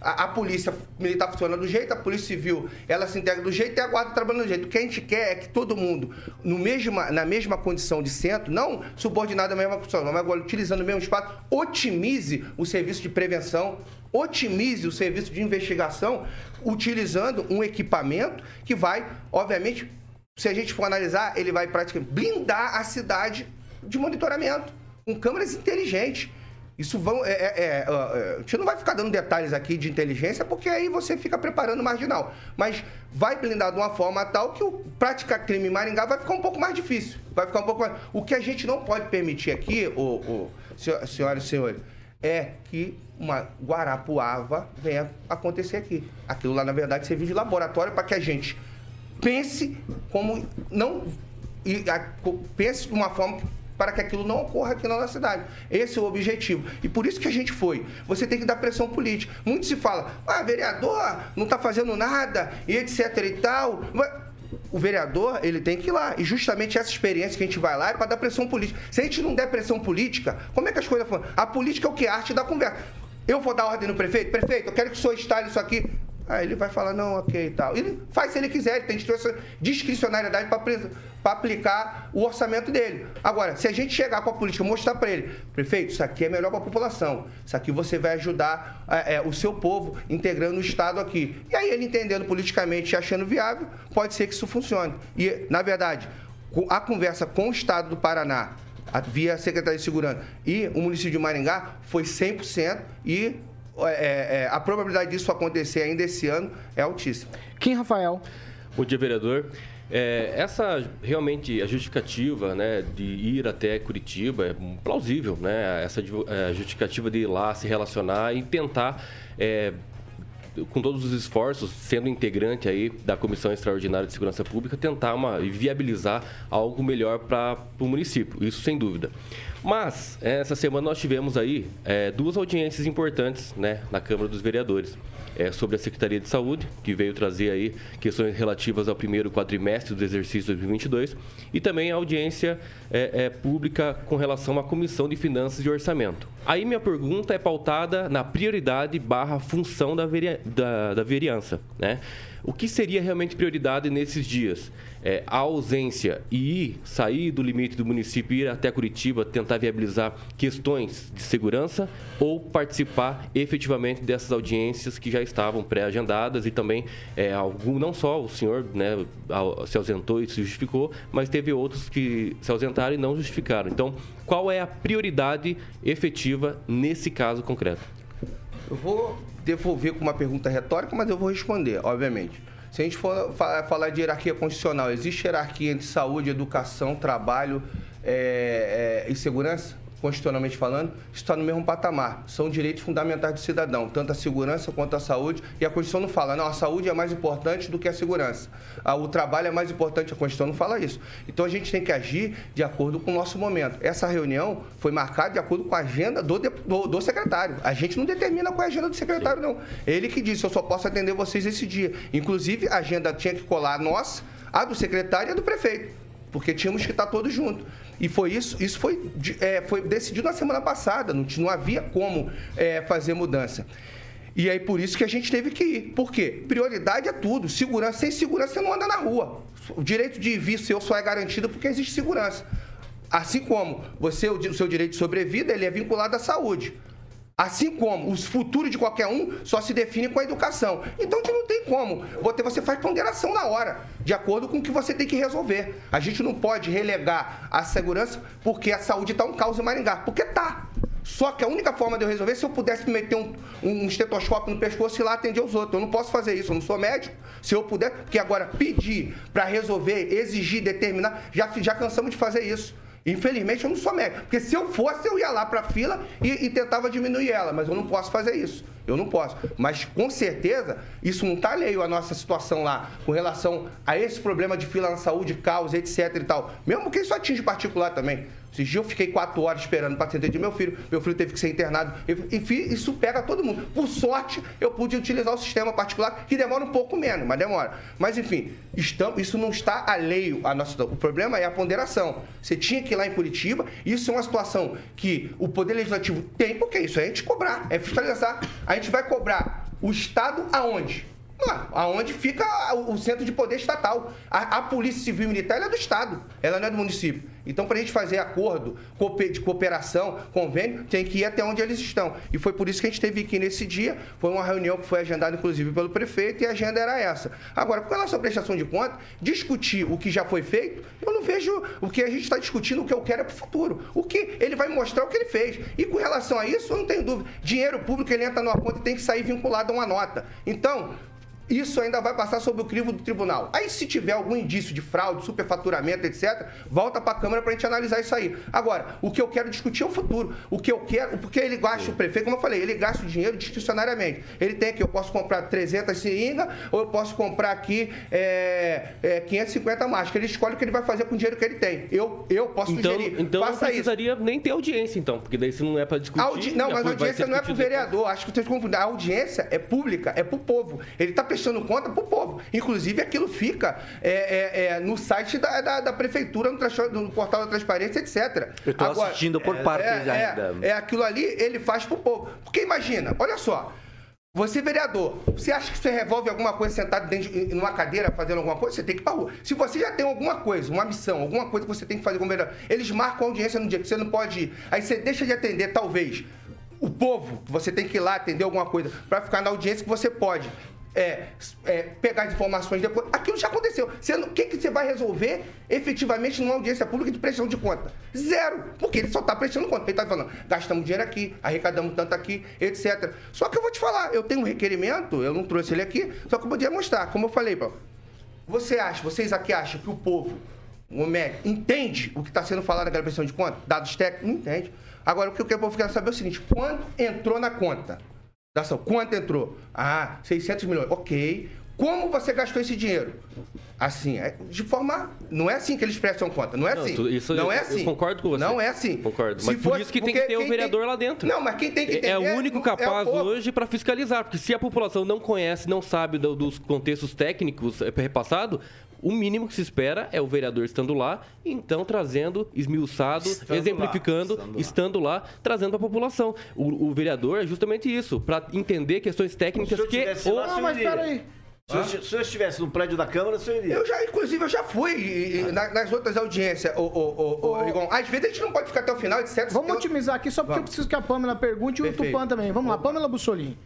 a, a, polícia militar funciona do jeito, a polícia civil ela se integra do jeito e a guarda trabalha do jeito. O que a gente quer é que todo mundo, no mesma, na mesma condição de centro, não subordinado à mesma função, mas agora utilizando o mesmo espaço, otimize o serviço de prevenção, otimize o serviço de investigação, utilizando um equipamento que vai, obviamente, se a gente for analisar, ele vai praticamente blindar a cidade de monitoramento, com câmeras inteligentes. Isso vão. É, é, é, a gente não vai ficar dando detalhes aqui de inteligência, porque aí você fica preparando o marginal. Mas vai blindar de uma forma tal que o praticar crime em Maringá vai ficar um pouco mais difícil. Vai ficar um pouco mais. O que a gente não pode permitir aqui, o, o, senhoras e senhores, é que uma Guarapuava venha acontecer aqui. Aquilo lá, na verdade, serviu de laboratório para que a gente pense como. não. E, a, pense de uma forma para que aquilo não ocorra aqui na nossa cidade. Esse é o objetivo. E por isso que a gente foi. Você tem que dar pressão política. Muito se fala, ah, vereador não está fazendo nada, e etc e tal. O vereador, ele tem que ir lá. E justamente essa experiência que a gente vai lá é para dar pressão política. Se a gente não der pressão política, como é que as coisas funcionam? A política é o que? A arte da conversa. Eu vou dar ordem no prefeito? Prefeito, eu quero que o senhor instale isso aqui. Aí ele vai falar, não, ok e tal. Ele faz se ele quiser, ele tem discricionariedade para aplicar o orçamento dele. Agora, se a gente chegar com a política mostrar para ele, prefeito, isso aqui é melhor para a população, isso aqui você vai ajudar é, é, o seu povo integrando o Estado aqui. E aí ele entendendo politicamente e achando viável, pode ser que isso funcione. E, na verdade, a conversa com o Estado do Paraná, via Secretaria de Segurança e o município de Maringá foi 100% e é, é, a probabilidade disso acontecer ainda esse ano é altíssima. Quem, Rafael? Bom dia, vereador. É, essa realmente a justificativa né, de ir até Curitiba é plausível, né? Essa é, justificativa de ir lá se relacionar e tentar é, com todos os esforços, sendo integrante aí da Comissão Extraordinária de Segurança Pública, tentar uma, viabilizar algo melhor para o município, isso sem dúvida. Mas, essa semana nós tivemos aí é, duas audiências importantes né, na Câmara dos Vereadores é, sobre a Secretaria de Saúde, que veio trazer aí questões relativas ao primeiro quadrimestre do exercício 2022, e também a audiência é, é, pública com relação à Comissão de Finanças e Orçamento. Aí minha pergunta é pautada na prioridade barra função da, da, da vereança, né? O que seria realmente prioridade nesses dias? É, a ausência e ir, sair do limite do município, ir até Curitiba, tentar viabilizar questões de segurança ou participar efetivamente dessas audiências que já estavam pré-agendadas e também é, algum, não só o senhor né, se ausentou e se justificou, mas teve outros que se ausentaram e não justificaram. Então, qual é a prioridade efetiva nesse caso concreto? Eu vou devolver com uma pergunta retórica, mas eu vou responder, obviamente. Se a gente for falar de hierarquia constitucional, existe hierarquia entre saúde, educação, trabalho é, é, e segurança? Constitucionalmente falando, está no mesmo patamar. São direitos fundamentais do cidadão, tanto a segurança quanto a saúde. E a Constituição não fala, não, a saúde é mais importante do que a segurança. O trabalho é mais importante, a Constituição não fala isso. Então a gente tem que agir de acordo com o nosso momento. Essa reunião foi marcada de acordo com a agenda do, do, do secretário. A gente não determina qual é a agenda do secretário, não. Ele que disse, eu só posso atender vocês esse dia. Inclusive, a agenda tinha que colar a nossa, a do secretário e a do prefeito porque tínhamos que estar todos juntos. E foi isso, isso foi, é, foi decidido na semana passada, não, não havia como é, fazer mudança. E aí por isso que a gente teve que ir. Por quê? Prioridade é tudo. Segurança, sem segurança você não anda na rua. O direito de vir seu só é garantido porque existe segurança. Assim como você, o seu direito de sobrevida, ele é vinculado à saúde. Assim como os futuros de qualquer um só se definem com a educação. Então não tem como. Você faz ponderação na hora, de acordo com o que você tem que resolver. A gente não pode relegar a segurança porque a saúde está um caos em Maringá. Porque tá. Só que a única forma de eu resolver é se eu pudesse meter um, um estetoscópio no pescoço e lá atender os outros. Eu não posso fazer isso, eu não sou médico. Se eu puder, porque agora pedir para resolver, exigir, determinar, já, já cansamos de fazer isso. Infelizmente eu não sou médico. Porque se eu fosse, eu ia lá para a fila e, e, tentava diminuir ela. Mas eu não posso fazer isso. Eu não posso. Mas com certeza, isso não está alheio à nossa situação lá com relação a esse problema de fila na saúde, caos, etc e tal. Mesmo que isso atinge particular também. Esses dias eu fiquei quatro horas esperando para atender de meu filho. Meu filho teve que ser internado. Enfim, isso pega todo mundo. Por sorte, eu pude utilizar o sistema particular, que demora um pouco menos, mas demora. Mas enfim, estamos, isso não está alheio à nossa. O problema é a ponderação. Você tinha que ir lá em Curitiba. Isso é uma situação que o Poder Legislativo tem, porque isso é a gente cobrar, é fiscalizar. A gente vai cobrar o Estado aonde? Aonde fica o centro de poder estatal. A, a Polícia Civil Militar é do Estado, ela não é do município. Então, para a gente fazer acordo de cooperação, convênio, tem que ir até onde eles estão. E foi por isso que a gente teve aqui nesse dia. Foi uma reunião que foi agendada, inclusive, pelo prefeito, e a agenda era essa. Agora, com relação à prestação de contas, discutir o que já foi feito, eu não vejo o que a gente está discutindo, o que eu quero é para o futuro. O que ele vai mostrar o que ele fez. E com relação a isso, eu não tenho dúvida. Dinheiro público, ele entra numa conta e tem que sair vinculado a uma nota. Então, isso ainda vai passar sob o crivo do tribunal. Aí, se tiver algum indício de fraude, superfaturamento, etc., volta para a Câmara para a gente analisar isso aí. Agora, o que eu quero discutir é o futuro. O que eu quero, porque ele gasta, o prefeito, como eu falei, ele gasta o dinheiro discricionariamente. Ele tem aqui, eu posso comprar 300 seringas ou eu posso comprar aqui é, é, 550 máscaras. Ele escolhe o que ele vai fazer com o dinheiro que ele tem. Eu, eu posso então, sugerir. Então Faça não precisaria isso. nem ter audiência, então, porque daí isso não é para discutir. Audi... Não, mas a audiência não é para o vereador. Acho que vocês confundem. A audiência é pública, é para o povo. Ele está prestando conta para o povo. Inclusive, aquilo fica é, é, é, no site da, da, da prefeitura, no, no, portal da transparência, etc. Eu estou assistindo por partes é, ainda. É, é, aquilo ali, ele faz para o povo. Porque imagina, olha só. Você, vereador, você acha que você resolve alguma coisa sentado dentro de numa cadeira fazendo alguma coisa? Você tem que ir pra rua. Se você já tem alguma coisa, uma missão, alguma coisa que você tem que fazer como vereador, eles marcam a audiência no dia que você não pode ir. Aí você deixa de atender, talvez, o povo, que você tem que ir lá atender alguma coisa, pra ficar na audiência que você pode. É, é, pegar as informações depois. Aquilo já aconteceu. O que, que você vai resolver efetivamente numa audiência pública de prestação de conta? Zero. Porque ele só está prestando conta. Ele está falando, gastamos dinheiro aqui, arrecadamos tanto aqui, etc. Só que eu vou te falar, eu tenho um requerimento, eu não trouxe ele aqui, só que eu podia mostrar. Como eu falei, Paulo. Você acha, vocês aqui acham que o povo, o MEC, entende o que está sendo falado naquela prestação de conta? Dados técnicos? Não entende. Agora, o que o povo quer saber é o seguinte: quanto entrou na conta? Ação? Quanto entrou? Ah, 600 milhões. Ok. Como você gastou esse dinheiro? Assim, é de forma. Não é assim que eles prestam conta. Não é Não, assim. tu- isso não eu- é assim. concordo com você. Não é assim. Concordo. Se Mas por fosse- isso que tem que ter o vereador lá dentro. Não, mas quem tem que É- entender É o único é o capaz hoje para fiscalizar, porque se a população não conhece, não sabe do- dos contextos técnicos é, repassados, o mínimo que se espera é o vereador estando lá, então trazendo, esmiuçado, Estando exemplificando, lá, estando estando, lá. lá. trazendo para a população. O, o vereador é justamente isso, para entender questões técnicas Se eu que tivesse lá, ou- se eu iria. Se eu, se eu estivesse no prédio da Câmara, você iria. Eu já, inclusive, eu já fui e- e na- nas outras audiências, ô, ô, ô, ô, Rigon. Às vezes a gente não pode ficar até o final, etc. Vamos otimizar aqui só porque eu preciso que a Pamela pergunte e o. Tupã também. Vamos lá, Pamela Bussolini.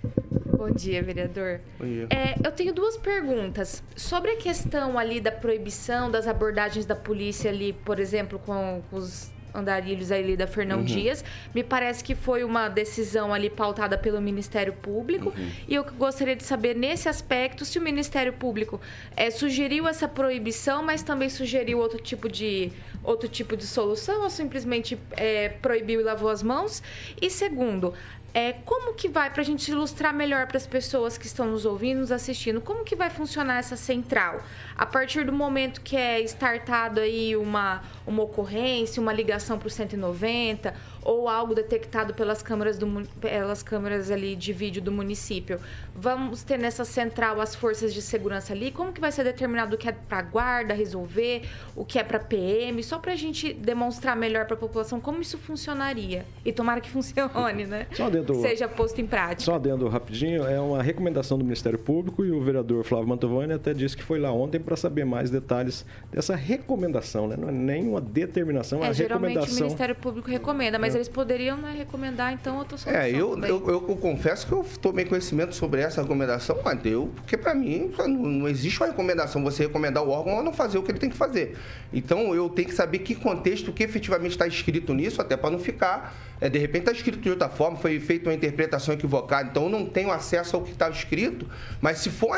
Bom dia, vereador. Bom dia. É, eu tenho duas perguntas. Sobre a questão ali da proibição das abordagens da polícia ali, por exemplo, com, com os andarilhos ali da Fernão Uhum. Dias, me parece que foi uma decisão ali pautada pelo Ministério Público. E eu gostaria de saber, nesse aspecto, se o Ministério Público é, sugeriu essa proibição, mas também sugeriu outro tipo de, outro tipo de solução, ou simplesmente é, proibiu e lavou as mãos. E segundo, é, como que vai, para a gente ilustrar melhor para as pessoas que estão nos ouvindo, nos assistindo, como que vai funcionar essa central? A partir do momento que é startado aí uma, uma ocorrência, uma ligação para o 190 ou algo detectado pelas câmeras, do, pelas câmeras ali de vídeo do município, vamos ter nessa central as forças de segurança ali? Como que vai ser determinado o que é para guarda resolver, o que é para PM? Só para a gente demonstrar melhor para a população como isso funcionaria. E tomara que funcione, né? Só dentro- Seja posto em prática. Só adendo rapidinho, é uma recomendação do Ministério Público e o vereador Flávio Mantovani até disse que foi lá ontem para saber mais detalhes dessa recomendação, né? Não é nem uma determinação, é É, uma geralmente o recomendação. Ministério Público recomenda, mas. Eles poderiam né, recomendar então outra solução. É, eu, eu, eu, confesso que eu tomei conhecimento sobre essa recomendação, mas deu, porque para mim não, não existe uma recomendação, você recomendar o órgão a não fazer o que ele tem que fazer. Então eu tenho que saber que contexto, que efetivamente está escrito nisso, até para não ficar. É, de repente está escrito de outra forma, foi feita uma interpretação equivocada, então eu não tenho acesso ao que está escrito, mas se for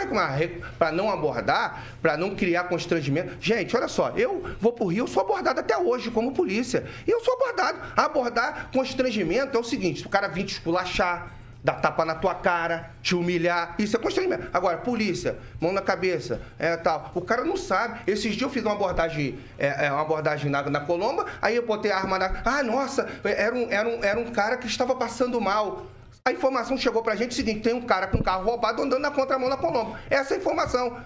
para não abordar, para não criar constrangimento. Gente, olha só, eu vou pro Rio, eu sou abordado até hoje como polícia. E eu sou abordado. Abordar constrangimento é o seguinte: o cara vir te esculachar, dar tapa na tua cara, te humilhar. Isso é constrangimento. Agora, polícia, mão na cabeça, é tal. O cara não sabe. Esses dias eu fiz uma abordagem, é, é, uma abordagem na, na Colomba, aí eu botei a arma na. Ah, nossa, era um, era um, era um cara que estava passando mal. A informação chegou pra gente o seguinte: tem um cara com carro roubado andando na contramão na Colombo. Essa é a informação.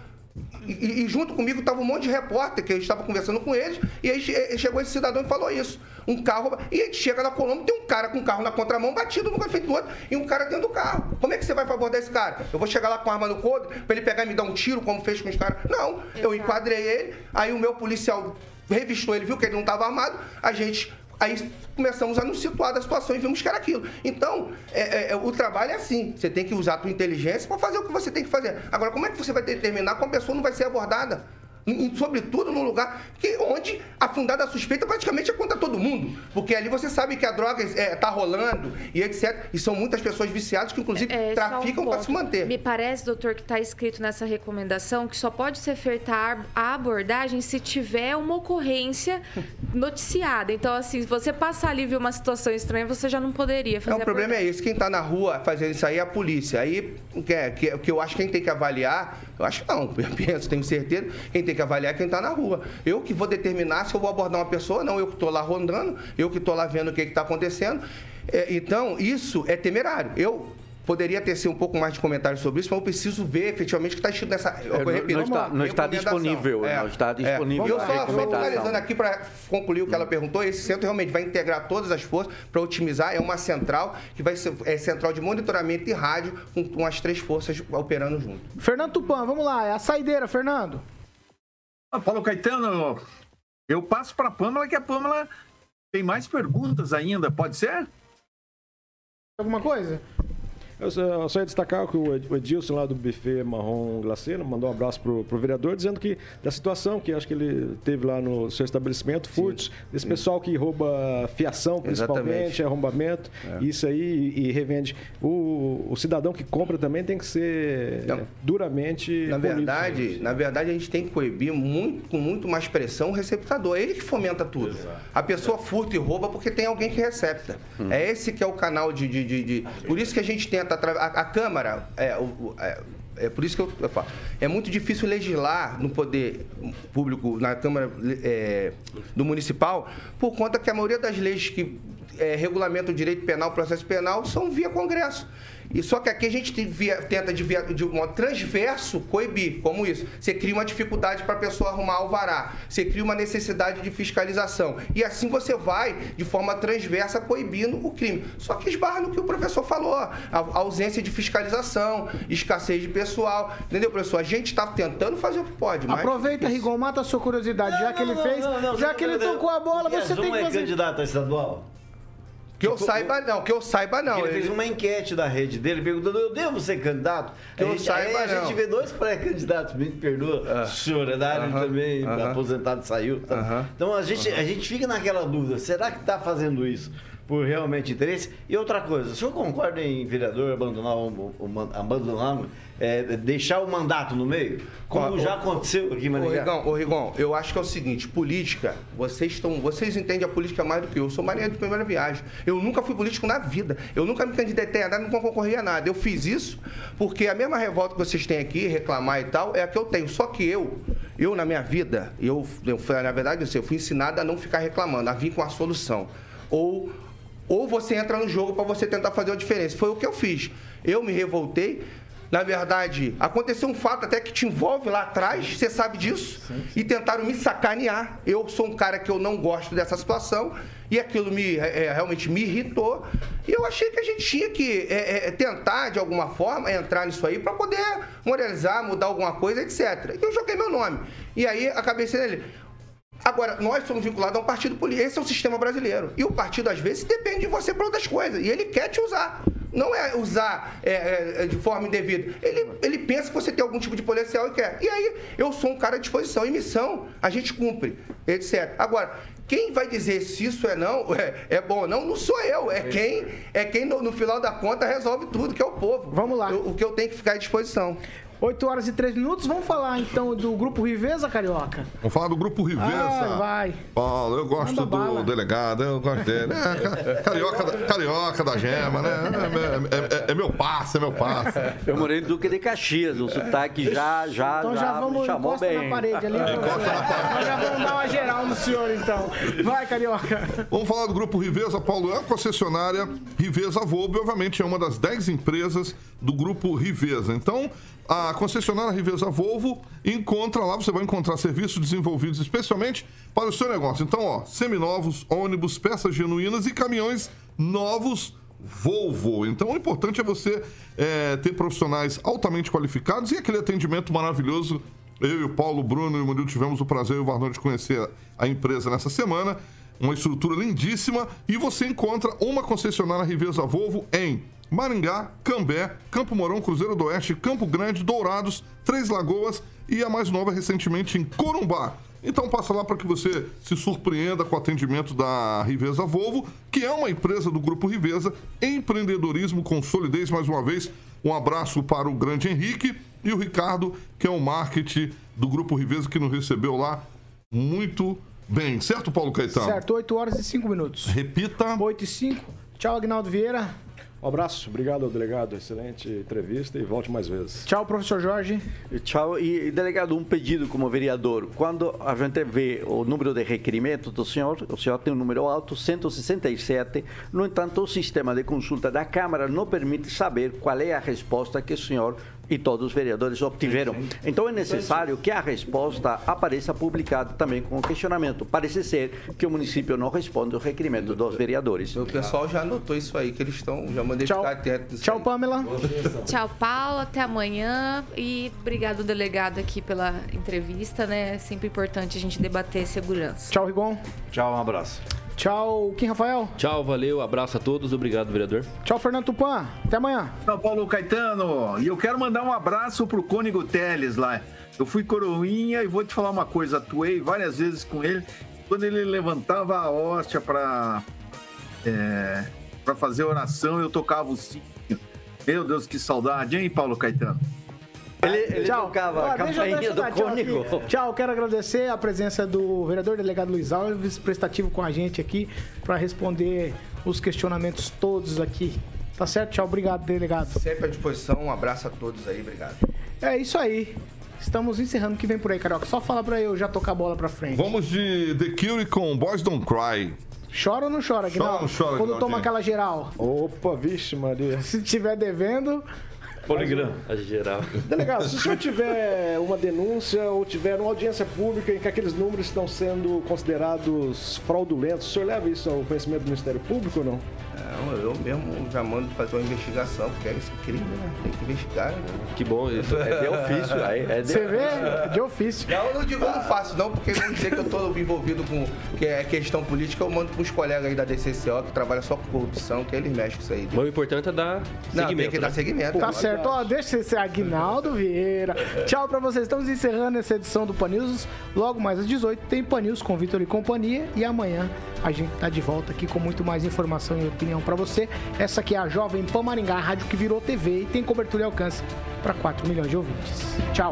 E, e- junto comigo estava um monte de repórter que eu estava conversando com eles, e aí che- chegou esse cidadão e falou isso. Um carro. E a gente chega na Colombo, tem um cara com um carro na contramão batido no frente do outro e um cara dentro do carro. Como é que você vai abordar esse cara? Eu vou chegar lá com a arma no couro pra ele pegar e me dar um tiro, como fez com os caras? Não. Eu enquadrei ele, aí o meu policial revistou ele, viu que ele não estava armado, a gente Aí começamos a nos situar da situação e vimos que era aquilo. Então, é, é, é, o trabalho é assim. Você tem que usar a tua inteligência para fazer o que você tem que fazer. Agora, como é que você vai determinar como a pessoa não vai ser abordada? Em- em- Sobretudo num lugar que, onde a fundada suspeita praticamente é contra todo mundo. Porque ali você sabe que a droga está rolando e etc. E são muitas pessoas viciadas que, inclusive, É, um traficam para ponto. se manter. Me parece, doutor, que está escrito nessa recomendação que só pode ser feita a abordagem se tiver uma ocorrência noticiada. Então, assim, se você passar ali e ver uma situação estranha, você já não poderia fazer É, o problema é esse. Quem está na rua fazendo isso aí é a polícia. Aí, que, é- que, que eu acho que quem tem que avaliar, eu acho que não, eu penso, tenho certeza, quem tem que avaliar é quem está na rua. Eu que vou determinar se eu vou abordar uma pessoa, não. Eu que estou lá rondando, eu que estou lá vendo o que está acontecendo. É, então, isso é temerário. Eu poderia ter sido um pouco mais de comentário sobre isso, mas eu preciso ver efetivamente o que está escrito nessa. eu não- repito, não está- não está disponível, não está disponível E eu só, só recomendação. finalizando aqui para concluir o que ela perguntou, esse centro realmente vai integrar todas as forças para otimizar. É uma central que vai ser é central de monitoramento e rádio com, com as três forças operando junto. Fernando Tupan, vamos lá, é a saideira, Fernando. Ah, Paulo Caetano, eu passo para a Pâmela, que a Pâmela tem mais perguntas ainda, pode ser? Alguma coisa? Eu só, ia destacar que o Ed- o Edilson lá do buffet marrom glaceiro mandou um abraço pro, pro vereador, dizendo que da situação que acho que ele teve lá no seu estabelecimento, furtos, desse pessoal que rouba fiação, principalmente, Exatamente. arrombamento, isso aí e, revende. O, o cidadão que compra também tem que ser Não. duramente. Na punido. verdade, na verdade, a gente tem que coibir muito, com muito mais pressão o receptador. É ele que fomenta tudo. A pessoa furta e rouba porque tem alguém que recepta. É esse que é o canal de. de, de- de- Por isso que a gente tenta. Atra- A, a Câmara. É, o- é, é por isso que eu, eu falo. É muito difícil legislar no poder público, na Câmara é, do Municipal, por conta que a maioria das leis que é, regulamentam o direito penal, processo penal, são via Congresso. E só que aqui a gente via- tenta de, via, de um modo transverso coibir, como isso. Você cria uma dificuldade para a pessoa arrumar alvará, você cria uma necessidade de fiscalização. E assim você vai, de forma transversa, coibindo o crime. Só que esbarra no que o professor falou: a a ausência de fiscalização, escassez de pessoal. Entendeu, professor? A gente está tentando fazer o que pode, mas. Aproveita, Rigon, mata a sua curiosidade. já que ele fez, já que ele tocou a bola, você tem que é fazer. candidato a estadual? Que eu saiba, não. Que eu saiba, não. Ele fez uma enquete da rede dele perguntando: eu devo ser candidato? Que eu a gente, saiba, aí a não. gente vê dois pré-candidatos, me perdoa, senhor, é da área Aham, também, aham. aposentado saiu. tá? Aham, Então a gente, a gente fica naquela dúvida: será que está fazendo isso? Por realmente interesse? E outra coisa, o senhor concorda em vereador abandonar o, man- abandonar, é, deixar o mandato no meio? Como Ó, já aconteceu aqui em Ô, Maringá? Rigon, ô, Rigon, eu acho que é o seguinte, política, vocês estão. Vocês entendem a política mais do que eu. Eu sou marinheiro de primeira viagem. Eu nunca fui político na vida. Eu nunca me candidatei a nada, nunca concorri a nada. Eu fiz isso porque a mesma revolta que vocês têm aqui, reclamar e tal, é a que eu tenho. Só que eu, eu na minha vida, eu, eu na verdade, eu fui ensinado a não ficar reclamando, a vir com a solução. Ou ou você entra no jogo para você tentar fazer uma diferença. Foi o que eu fiz. Eu me revoltei. Na verdade, aconteceu um fato até que te envolve lá atrás, você sabe disso, e tentaram me sacanear. Eu sou um cara que eu não gosto dessa situação, e aquilo me é, é, realmente me irritou. E eu achei que a gente tinha que é, é, tentar, de alguma forma, entrar nisso aí para poder moralizar, mudar alguma coisa, etc. E eu joguei meu nome. E aí acabei sendo ele. Agora, nós somos vinculados a um partido político. Esse é o sistema brasileiro. E o partido, às vezes, depende de você para outras coisas. E ele quer te usar. Não é usar é, é, de forma indevida. Ele, ele pensa que você tem algum tipo de potencial e quer. E aí, eu sou um cara à disposição. Em missão, a gente cumpre, etc. Agora, quem vai dizer se isso é não, é, é bom ou não, não sou eu. É quem, é quem no, no final da conta, resolve tudo, que é o povo. Vamos lá. Eu- o que eu tenho que ficar à disposição. 8 horas e 3 minutos. Vamos falar então do grupo Riveza, Carioca? Vamos falar do grupo Riveza. Ah, vai. Paulo, eu gosto Manda do bala. delegado, eu gosto dele. É, ca- carioca, da- carioca da gema, né? É, é- é- é meu passe, é meu passe. Eu morei no Duque de Caxias, o sotaque já, já, Então já, vamos chamou encosta bem. na parede ali. Nós já vamos dar uma geral no senhor então. Vai, Carioca. Vamos falar do grupo Riveza, Paulo. É a concessionária Riveza Volbe, obviamente é uma das 10 empresas do grupo Riveza. Então, a concessionária Riveza Volvo encontra lá, você vai encontrar serviços desenvolvidos especialmente para o seu negócio. Então, ó, seminovos, ônibus, peças genuínas e caminhões novos Volvo. Então, o importante é você é, ter profissionais altamente qualificados e aquele atendimento maravilhoso. Eu e o Paulo, Bruno e o Murilo tivemos o prazer e o Varnão de conhecer a empresa nessa semana. Uma estrutura lindíssima. E você encontra uma concessionária Riveza Volvo em Maringá, Cambé, Campo Mourão, Cruzeiro do Oeste, Campo Grande, Dourados, Três Lagoas e a mais nova recentemente em Corumbá. Então passa lá para que você se surpreenda com o atendimento da Riveza Volvo, que é uma empresa do Grupo Riveza, empreendedorismo com solidez. Mais uma vez, um abraço para o grande Henrique e o Ricardo, que é o marketing do Grupo Riveza, que nos recebeu lá muito bem. Certo, Paulo Caetano? Certo, 8 horas e 5 minutos. Repita. 8 e 5. Tchau, Agnaldo Vieira. Um abraço, obrigado delegado, excelente entrevista e volte mais vezes. Tchau, professor Jorge. Tchau. E, delegado, um pedido como vereador. Quando a gente vê o número de requerimentos do senhor, o senhor tem um número alto, 167. No entanto, o sistema de consulta da Câmara não permite saber qual é a resposta que o senhor e todos os vereadores obtiveram. Então é necessário que a resposta apareça publicada também com o questionamento. Parece ser que o município não responde ao requerimento dos vereadores. O pessoal já anotou isso aí, que eles estão, já mandei Tchau. ficar atento. Tchau, Pamela. Tchau, Paulo. Até amanhã. E obrigado, delegado, aqui pela entrevista, né? É sempre importante a gente debater segurança. Tchau, Rigon. Tchau, um abraço. Tchau, Kim Rafael. Tchau, valeu, abraço a todos, obrigado, vereador. Tchau, Fernando Tupan. Até amanhã. Tchau, Paulo Caetano. E eu quero mandar um abraço pro Cônigo Teles lá. Eu fui coroinha e vou te falar uma coisa. Atuei várias vezes com ele. Quando ele levantava a hóstia para é, pra fazer oração, eu tocava o sininho. Meu Deus, que saudade, hein, Paulo Caetano? Ele, ele tocava a campainha do dar tchau. Tchau, quero agradecer a presença do vereador delegado Luiz Alves, prestativo com a gente aqui, para responder os questionamentos todos aqui. Tá certo? Tchau, obrigado, delegado. Sempre à disposição, um abraço a todos aí, obrigado. É isso aí. Estamos encerrando o que vem por aí, Carioca. Só fala pra eu já tocar a bola pra frente. Vamos de The Cure com Boys Don't Cry. Chora ou não chora, Chora Guinaldo? ou não chora, Quando toma aquela geral. Opa, vixe, Maria. Se tiver devendo, Poligrama. A geral. Delegado, se o senhor tiver uma denúncia ou tiver uma audiência pública em que aqueles números estão sendo considerados fraudulentos, o senhor leva isso ao conhecimento do Ministério Público ou não? Não, eu mesmo já mando fazer uma investigação, porque é esse crime, né? Tem que investigar, né? Que bom isso. É de ofício, aí. É de você vê de ofício. Não, eu não digo, eu não faço não, porque não dizer que eu tô envolvido com que é questão política, eu mando pros colegas aí da DCCO que trabalham só com corrupção, que eles mexem com isso aí. Mas o importante é dar Não, seguimento. tem que dar né? segmento. Tá né? certo, ó, deixa esse Aguinaldo Vieira. Tchau pra vocês. Estamos encerrando essa edição do Pan News. Logo mais às 18 tem Pan News com Vitor e companhia. E amanhã a gente tá de volta aqui com muito mais informação e opinião pra você. Essa aqui é a Jovem Pan Maringá, a rádio que virou TV e tem cobertura e alcance para 4 milhões de ouvintes. Tchau.